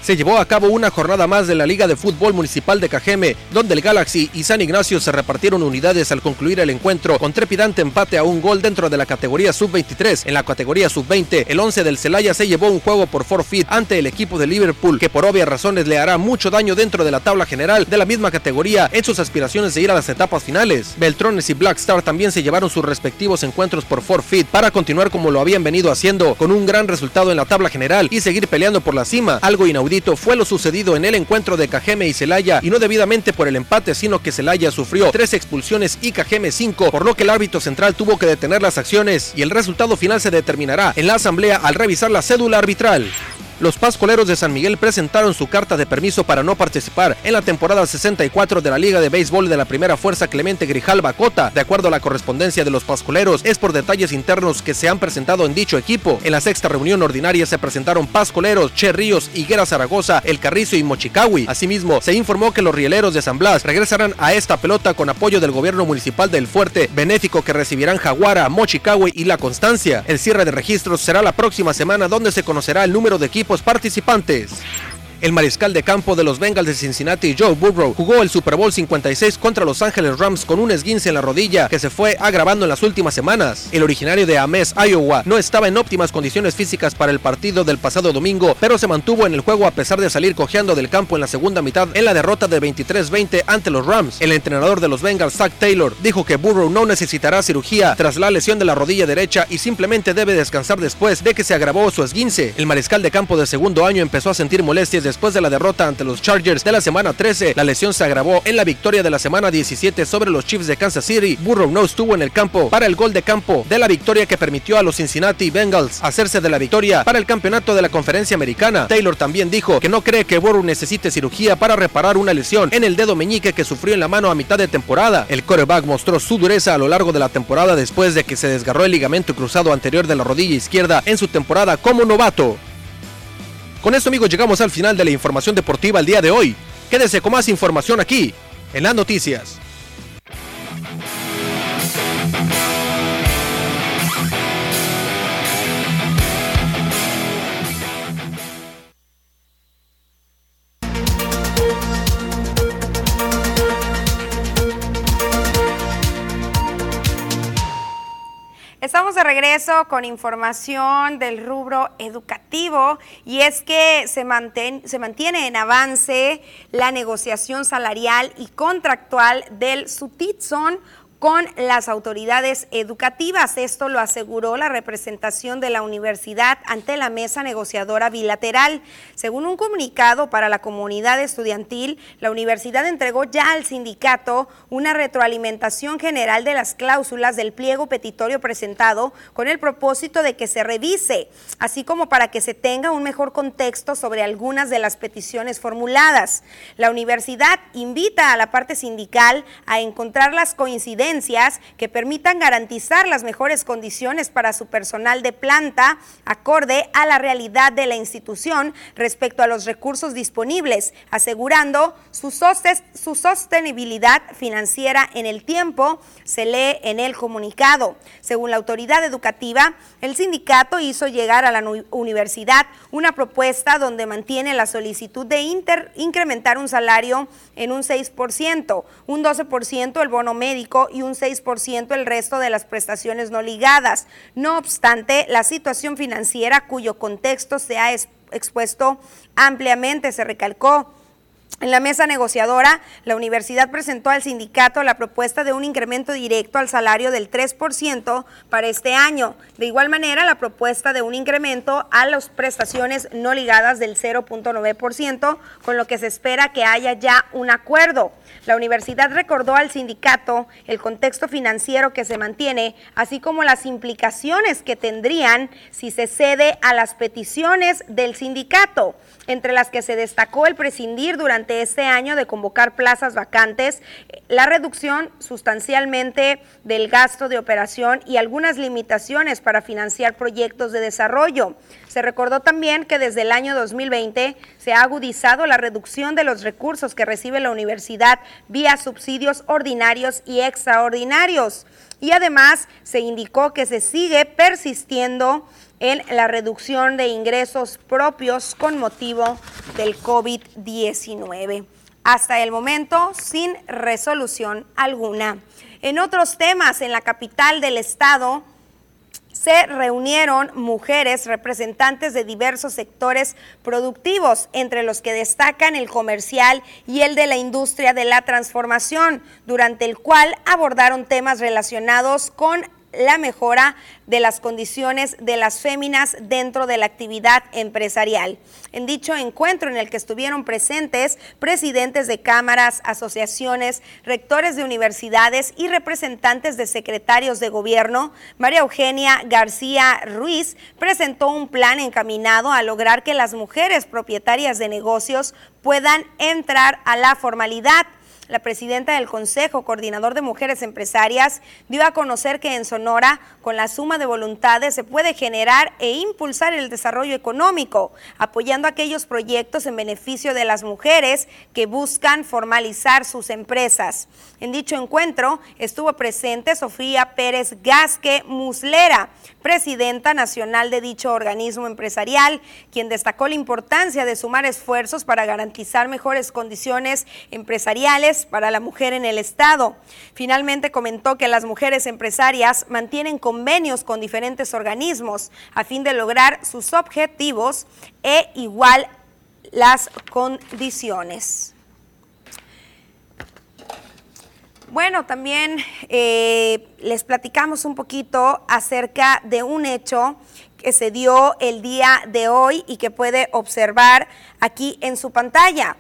se llevó a cabo una jornada más de la Liga de Fútbol Municipal de Cajeme, donde el Galaxy y San Ignacio se repartieron unidades al concluir el encuentro con trepidante empate a un gol dentro de la categoría sub-23. En la categoría sub-20, el 11 del Celaya se llevó un juego por forfeit ante el equipo de Liverpool, que por obvias razones le hará mucho daño dentro de la tabla general de la misma categoría en sus aspiraciones de ir a las etapas finales. Beltrones y Black Star también se llevaron sus respectivos encuentros por forfeit para continuar como lo habían venido haciendo, con un gran resultado en la tabla general y seguir peleando por la cima, algo inaudito fue lo sucedido en el encuentro de Cajeme y Celaya y no debidamente por el empate, sino que Celaya sufrió tres expulsiones y Cajeme cinco, por lo que el árbitro central tuvo que detener las acciones y el resultado final se determinará en la asamblea al revisar la cédula arbitral los pascoleros de San Miguel presentaron su carta de permiso para no participar en la temporada 64 de la Liga de Béisbol de la Primera Fuerza Clemente Grijalba Cota. De acuerdo a la correspondencia de los pascoleros, es por detalles internos que se han presentado en dicho equipo. En la sexta reunión ordinaria se presentaron pascoleros, Che Ríos, Higuera Zaragoza, El Carrizo y Mochicawi. Asimismo, se informó que los rieleros de San Blas regresarán a esta pelota con apoyo del gobierno municipal del Fuerte, benéfico que recibirán Jaguara, Mochicawi y La Constancia. El cierre de registros será la próxima semana donde se conocerá el número de equipos participantes. El mariscal de campo de los Bengals de Cincinnati, Joe Burrow, jugó el Super Bowl 56 contra Los Ángeles Rams con un esguince en la rodilla que se fue agravando en las últimas semanas. El originario de Ames, Iowa, no estaba en óptimas condiciones físicas para el partido del pasado domingo, pero se mantuvo en el juego a pesar de salir cojeando del campo en la segunda mitad en la derrota de 23-20 ante los Rams. El entrenador de los Bengals, Zach Taylor, dijo que Burrow no necesitará cirugía tras la lesión de la rodilla derecha y simplemente debe descansar después de que se agravó su esguince. El mariscal de campo de segundo año empezó a sentir molestias después de la derrota ante los Chargers de la semana 13. La lesión se agravó en la victoria de la semana 17 sobre los Chiefs de Kansas City. Burrow no estuvo en el campo para el gol de campo de la victoria que permitió a los Cincinnati Bengals hacerse de la victoria para el campeonato de la conferencia americana. Taylor también dijo que no cree que Burrow necesite cirugía para reparar una lesión en el dedo meñique que sufrió en la mano a mitad de temporada. El quarterback mostró su dureza a lo largo de la temporada después de que se desgarró el ligamento cruzado anterior de la rodilla izquierda en su temporada como novato. Con esto amigos llegamos al final de la información deportiva el día de hoy. Quédese con más información aquí, en las noticias. Estamos de regreso con información del rubro educativo y es que se, se mantiene en avance la negociación salarial y contractual del SUTITSON con las autoridades educativas. Esto lo aseguró la representación de la universidad ante la mesa negociadora bilateral. Según un comunicado para la comunidad estudiantil, la universidad entregó ya al sindicato una retroalimentación general de las cláusulas del pliego petitorio presentado con el propósito de que se revise, así como para que se tenga un mejor contexto sobre algunas de las peticiones formuladas. La universidad invita a la parte sindical a encontrar las coincidencias que permitan garantizar las mejores condiciones para su personal de planta, acorde a la realidad de la institución respecto a los recursos disponibles, asegurando su, sostenibilidad financiera en el tiempo, se lee en el comunicado. Según la autoridad educativa, el sindicato hizo llegar a la universidad una propuesta donde mantiene la solicitud de incrementar un salario en un 6%, un 12% el bono médico y un 6% el resto de las prestaciones no ligadas. No obstante, la situación financiera cuyo contexto se ha expuesto ampliamente, se recalcó en la mesa negociadora, la universidad presentó al sindicato la propuesta de un incremento directo al salario del 3% para este año. De igual manera, la propuesta de un incremento a las prestaciones no ligadas del 0.9%, con lo que se espera que haya ya un acuerdo. La universidad recordó al sindicato el contexto financiero que se mantiene, así como las implicaciones que tendrían si se cede a las peticiones del sindicato, entre las que se destacó el prescindir durante este año de convocar plazas vacantes, la reducción sustancialmente del gasto de operación y algunas limitaciones para financiar proyectos de desarrollo. Se recordó también que desde el año 2020 se ha agudizado la reducción de los recursos que recibe la universidad vía subsidios ordinarios y extraordinarios. Y además se indicó que se sigue persistiendo en la reducción de ingresos propios con motivo del COVID-19. Hasta el momento, sin resolución alguna. En otros temas, en la capital del estado, se reunieron mujeres representantes de diversos sectores productivos, entre los que destacan el comercial y el de la industria de la transformación, durante el cual abordaron temas relacionados con la mejora de las condiciones de las féminas dentro de la actividad empresarial. En dicho encuentro en el que estuvieron presentes presidentes de cámaras, asociaciones, rectores de universidades y representantes de secretarios de gobierno, María Eugenia García Ruiz presentó un plan encaminado a lograr que las mujeres propietarias de negocios puedan entrar a la formalidad la presidenta del Consejo Coordinador de Mujeres Empresarias dio a conocer que en Sonora, con la suma de voluntades, se puede generar e impulsar el desarrollo económico, apoyando aquellos proyectos en beneficio de las mujeres que buscan formalizar sus empresas. En dicho encuentro estuvo presente Sofía Pérez Gasque Muslera, presidenta nacional de dicho organismo empresarial, quien destacó la importancia de sumar esfuerzos para garantizar mejores condiciones empresariales para la mujer en el Estado. Finalmente comentó que las mujeres empresarias mantienen convenios con diferentes organismos a fin de lograr sus objetivos e igual las condiciones. Bueno, también eh, les platicamos un poquito acerca de un hecho que se dio el día de hoy y que puede observar aquí en su pantalla.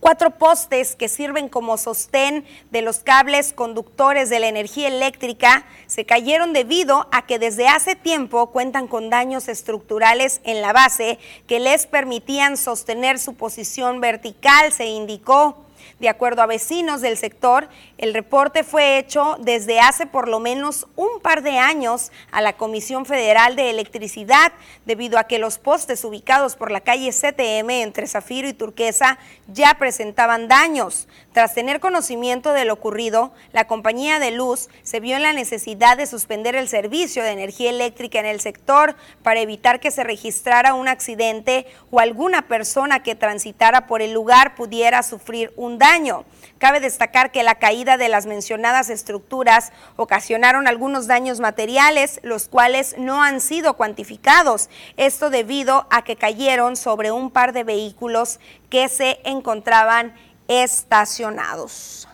Cuatro postes que sirven como sostén de los cables conductores de la energía eléctrica se cayeron debido a que desde hace tiempo cuentan con daños estructurales en la base que les permitían sostener su posición vertical, se indicó. De acuerdo a vecinos del sector, el reporte fue hecho desde hace por lo menos un par de años a la Comisión Federal de Electricidad, debido a que los postes ubicados por la calle CTM entre Zafiro y Turquesa ya presentaban daños. Tras tener conocimiento de lo ocurrido, la compañía de luz se vio en la necesidad de suspender el servicio de energía eléctrica en el sector para evitar que se registrara un accidente o alguna persona que transitara por el lugar pudiera sufrir un daño. Cabe destacar que la caída de las mencionadas estructuras ocasionaron algunos daños materiales, los cuales no han sido cuantificados. Esto debido a que cayeron sobre un par de vehículos que se encontraban estacionados.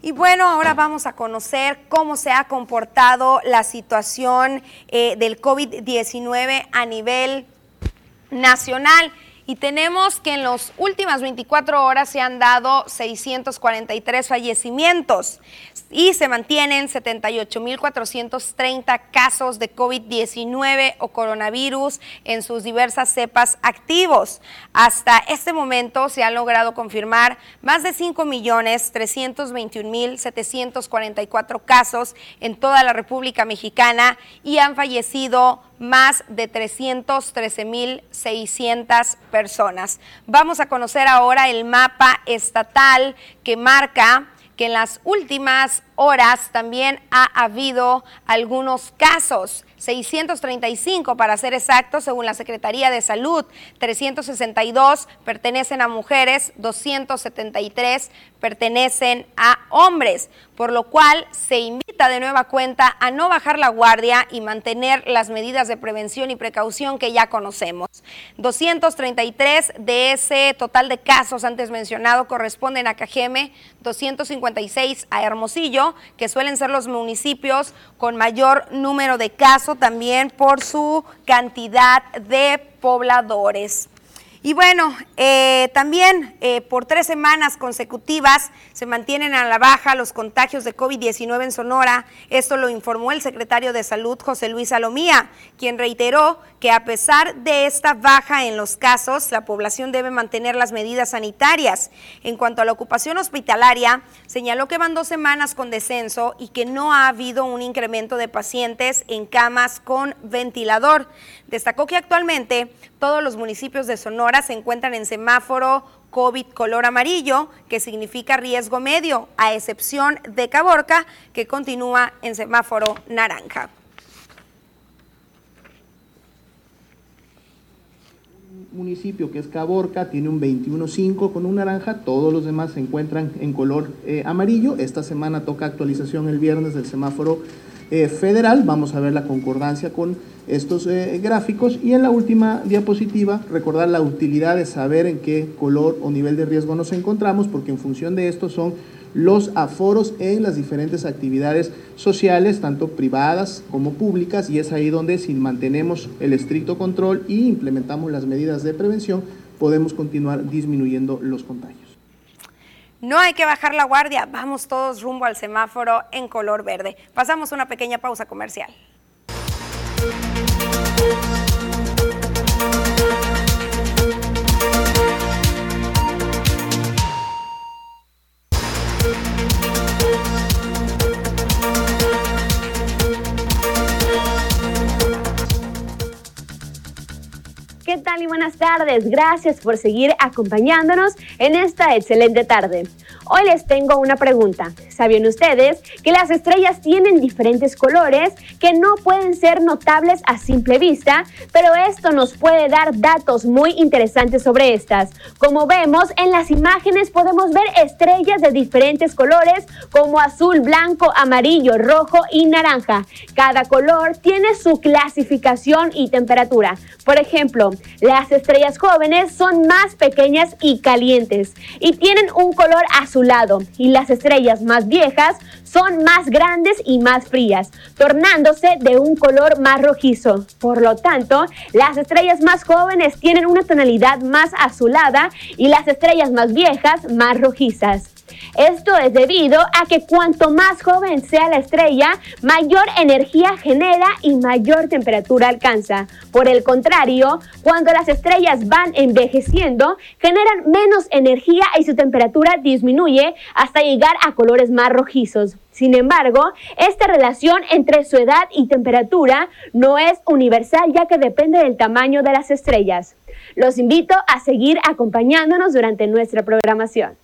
Y bueno, ahora vamos a conocer cómo se ha comportado la situación eh, del COVID-19 a nivel nacional. Y tenemos que en las últimas 24 horas se han dado 643 fallecimientos y se mantienen 78.430 casos de COVID-19 o coronavirus en sus diversas cepas activos. Hasta este momento se han logrado confirmar más de 5.321.744 casos en toda la República Mexicana y han fallecido más de 313.600 personas. Vamos a conocer ahora el mapa estatal que marca que en las últimas horas también ha habido algunos casos 635 para ser exactos, según la Secretaría de Salud. 362 pertenecen a mujeres, 273 pertenecen a hombres, por lo cual se invita de nueva cuenta a no bajar la guardia y mantener las medidas de prevención y precaución que ya conocemos. 233 de ese total de casos antes mencionado corresponden a Cajeme, 256 a Hermosillo, que suelen ser los municipios con mayor número de casos también por su cantidad de pobladores. Y bueno, eh, también eh, por tres semanas consecutivas se mantienen a la baja los contagios de COVID-19 en Sonora. Esto lo informó el secretario de Salud, José Luis Salomía, quien reiteró que a pesar de esta baja en los casos, la población debe mantener las medidas sanitarias. En cuanto a la ocupación hospitalaria, señaló que van dos semanas con descenso y que no ha habido un incremento de pacientes en camas con ventilador. Destacó que actualmente todos los municipios de Sonora se encuentran en semáforo COVID color amarillo, que significa riesgo medio, a excepción de Caborca, que continúa en semáforo naranja. municipio que es Caborca tiene un 21.5 con un naranja, todos los demás se encuentran en color eh, amarillo. Esta semana toca actualización el viernes del semáforo eh, federal, vamos a ver la concordancia con estos eh, gráficos y en la última diapositiva recordar la utilidad de saber en qué color o nivel de riesgo nos encontramos porque en función de esto son los aforos en las diferentes actividades sociales, tanto privadas como públicas, y es ahí donde si mantenemos el estricto control y implementamos las medidas de prevención, podemos continuar disminuyendo los contagios. No hay que bajar la guardia, vamos todos rumbo al semáforo en color verde. Pasamos una pequeña pausa comercial. ¿Qué tal y buenas tardes? Gracias por seguir acompañándonos en esta excelente tarde. Hoy les tengo una pregunta. ¿Sabían ustedes que las estrellas tienen diferentes colores que no pueden ser notables a simple vista? Pero esto nos puede dar datos muy interesantes sobre estas. Como vemos en las imágenes podemos ver estrellas de diferentes colores como azul, blanco, amarillo, rojo y naranja. Cada color tiene su clasificación y temperatura. Por ejemplo, las estrellas jóvenes son más pequeñas y calientes y tienen un color azulado y las estrellas más viejas son más grandes y más frías, tornándose de un color más rojizo. Por lo tanto, las estrellas más jóvenes tienen una tonalidad más azulada y las estrellas más viejas más rojizas. Esto es debido a que cuanto más joven sea la estrella, mayor energía genera y mayor temperatura alcanza. Por el contrario, cuando las estrellas van envejeciendo, generan menos energía y su temperatura disminuye hasta llegar a colores más rojizos. Sin embargo, esta relación entre su edad y temperatura no es universal ya que depende del tamaño de las estrellas. Los invito a seguir acompañándonos durante nuestra programación.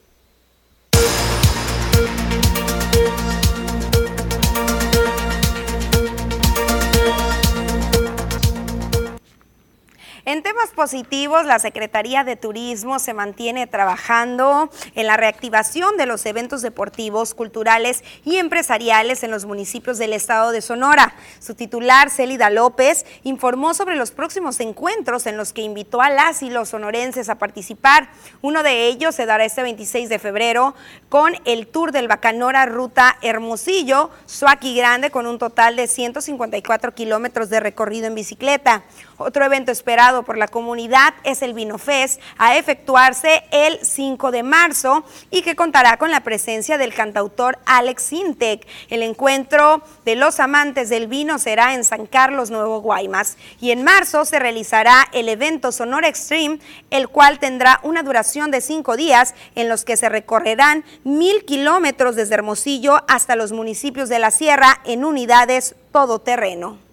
En temas positivos, la Secretaría de Turismo se mantiene trabajando en la reactivación de los eventos deportivos, culturales y empresariales en los municipios del estado de Sonora. Su titular, Célida López, informó sobre los próximos encuentros en los que invitó a las y los sonorenses a participar. Uno de ellos se dará este 26 de febrero con el Tour del Bacanora Ruta Hermosillo, Suaki Grande, con un total de 154 kilómetros de recorrido en bicicleta. Otro evento esperado por la comunidad es el Vino Fest, a efectuarse el 5 de marzo y que contará con la presencia del cantautor Alex Sintec. El encuentro de los amantes del vino será en San Carlos, Nuevo Guaymas. Y en marzo se realizará el evento Sonora Extreme, el cual tendrá una duración de cinco días en los que se recorrerán mil kilómetros desde Hermosillo hasta los municipios de la Sierra en unidades todoterreno.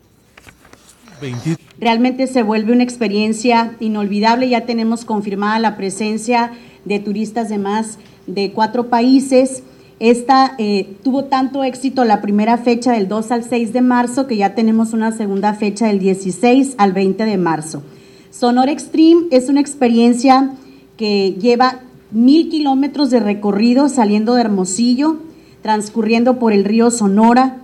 Realmente se vuelve una experiencia inolvidable. Ya tenemos confirmada la presencia de turistas de más de cuatro países. Esta eh, tuvo tanto éxito la primera fecha del 2 al 6 de marzo que ya tenemos una segunda fecha del 16 al 20 de marzo. Sonora Extreme es una experiencia que lleva mil kilómetros de recorrido saliendo de Hermosillo, transcurriendo por el río Sonora,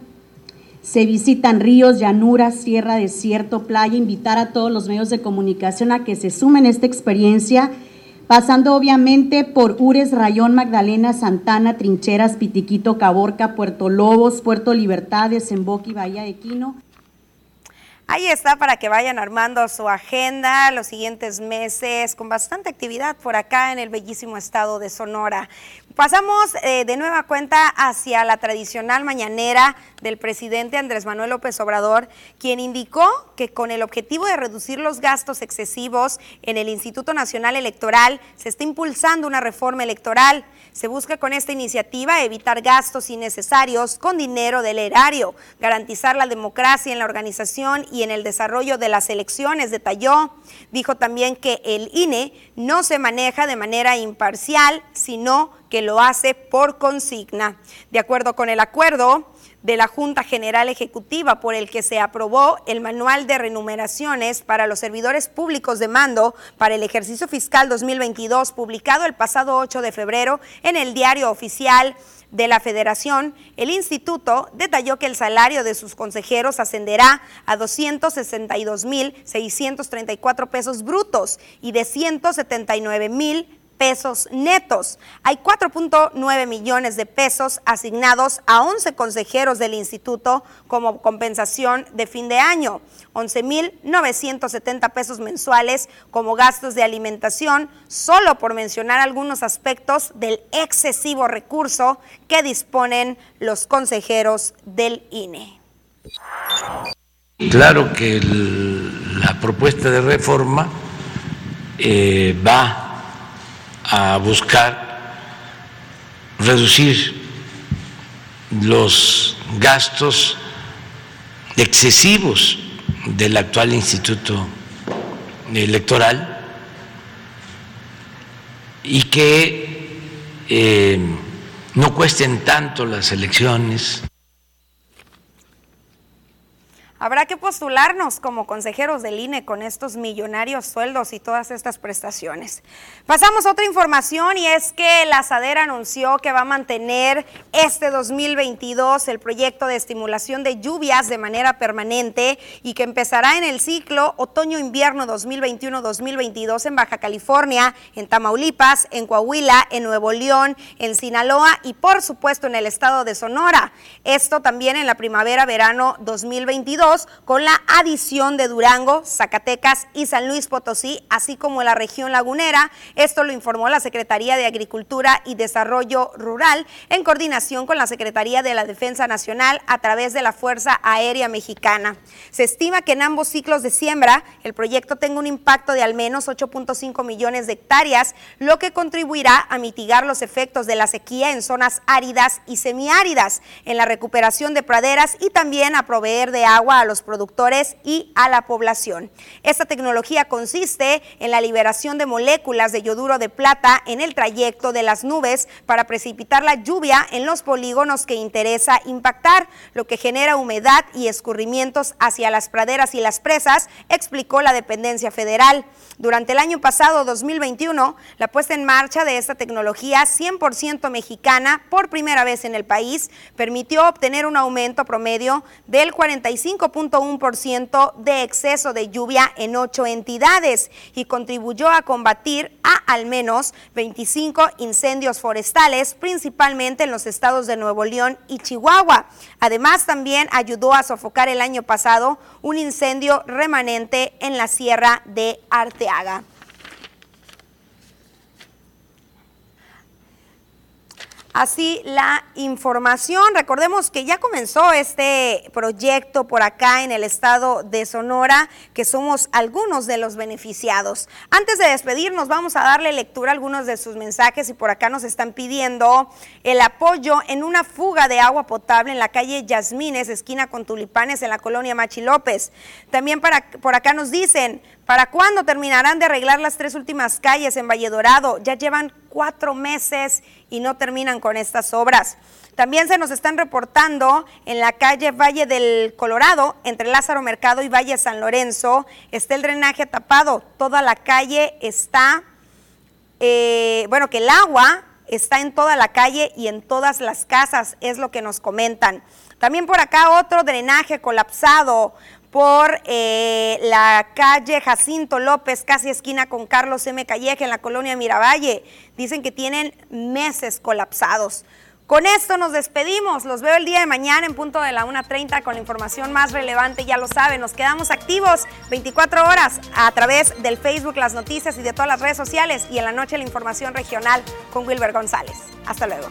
se visitan ríos, llanuras, sierra, desierto, playa, invitar a todos los medios de comunicación a que se sumen a esta experiencia, pasando obviamente por Ures, Rayón, Magdalena, Santana, Trincheras, Pitiquito, Caborca, Puerto Lobos, Puerto Libertad, Desemboque y Bahía de Quino. Ahí está para que vayan armando su agenda los siguientes meses con bastante actividad por acá en el bellísimo estado de Sonora. Pasamos eh, de nueva cuenta hacia la tradicional mañanera del presidente Andrés Manuel López Obrador, quien indicó que con el objetivo de reducir los gastos excesivos en el Instituto Nacional Electoral se está impulsando una reforma electoral. Se busca con esta iniciativa evitar gastos innecesarios con dinero del erario, garantizar la democracia en la organización y en el desarrollo de las elecciones, detalló. Dijo también que el INE no se maneja de manera imparcial, sino que lo hace por consigna. De acuerdo con el acuerdo de la Junta General Ejecutiva por el que se aprobó el manual de renumeraciones para los servidores públicos de mando para el ejercicio fiscal 2022, publicado el pasado 8 de febrero en el diario oficial de la Federación, el instituto detalló que el salario de sus consejeros ascenderá a 262.634 pesos brutos y de 179.000 pesos netos. Hay 4.9 millones de pesos asignados a 11 consejeros del instituto como compensación de fin de año, 11.970 pesos mensuales como gastos de alimentación, solo por mencionar algunos aspectos del excesivo recurso que disponen los consejeros del INE. Claro que la propuesta de reforma eh, va a buscar reducir los gastos excesivos del actual instituto electoral y que eh, no cuesten tanto las elecciones. Habrá que postularnos como consejeros del INE con estos millonarios sueldos y todas estas prestaciones. Pasamos a otra información y es que la SADER anunció que va a mantener este 2022 el proyecto de estimulación de lluvias de manera permanente y que empezará en el ciclo otoño-invierno 2021-2022 en Baja California, en Tamaulipas, en Coahuila, en Nuevo León, en Sinaloa y por supuesto en el estado de Sonora. Esto también en la primavera-verano 2022 con la adición de Durango, Zacatecas y San Luis Potosí, así como la región lagunera. Esto lo informó la Secretaría de Agricultura y Desarrollo Rural en coordinación con la Secretaría de la Defensa Nacional a través de la Fuerza Aérea Mexicana. Se estima que en ambos ciclos de siembra el proyecto tenga un impacto de al menos 8.5 millones de hectáreas, lo que contribuirá a mitigar los efectos de la sequía en zonas áridas y semiáridas, en la recuperación de praderas y también a proveer de agua a los productores y a la población. Esta tecnología consiste en la liberación de moléculas de yoduro de plata en el trayecto de las nubes para precipitar la lluvia en los polígonos que interesa impactar, lo que genera humedad y escurrimientos hacia las praderas y las presas, explicó la dependencia federal. Durante el año pasado, 2021, la puesta en marcha de esta tecnología 100% mexicana por primera vez en el país permitió obtener un aumento promedio del 45.1% de exceso de lluvia en ocho entidades y contribuyó a combatir a al menos 25 incendios forestales, principalmente en los estados de Nuevo León y Chihuahua. Además, también ayudó a sofocar el año pasado un incendio remanente en la sierra de Arteaga. Así la información. Recordemos que ya comenzó este proyecto por acá en el estado de Sonora, que somos algunos de los beneficiados. Antes de despedirnos, vamos a darle lectura a algunos de sus mensajes y por acá nos están pidiendo el apoyo en una fuga de agua potable en la calle Yasmines, esquina con tulipanes en la colonia Machi López. También para, por acá nos dicen, ¿Para cuándo terminarán de arreglar las tres últimas calles en Valle Dorado? Ya llevan cuatro meses y no terminan con estas obras. También se nos están reportando en la calle Valle del Colorado, entre Lázaro Mercado y Valle San Lorenzo, está el drenaje tapado. Toda la calle está, eh, bueno, que el agua está en toda la calle y en todas las casas, es lo que nos comentan. También por acá otro drenaje colapsado por eh, la calle Jacinto López, casi esquina con Carlos M. Calleje en la colonia Miravalle. Dicen que tienen meses colapsados. Con esto nos despedimos. Los veo el día de mañana en punto de la 1.30 con la información más relevante. Ya lo saben, nos quedamos activos 24 horas a través del Facebook, las noticias y de todas las redes sociales. Y en la noche la información regional con Wilber González. Hasta luego.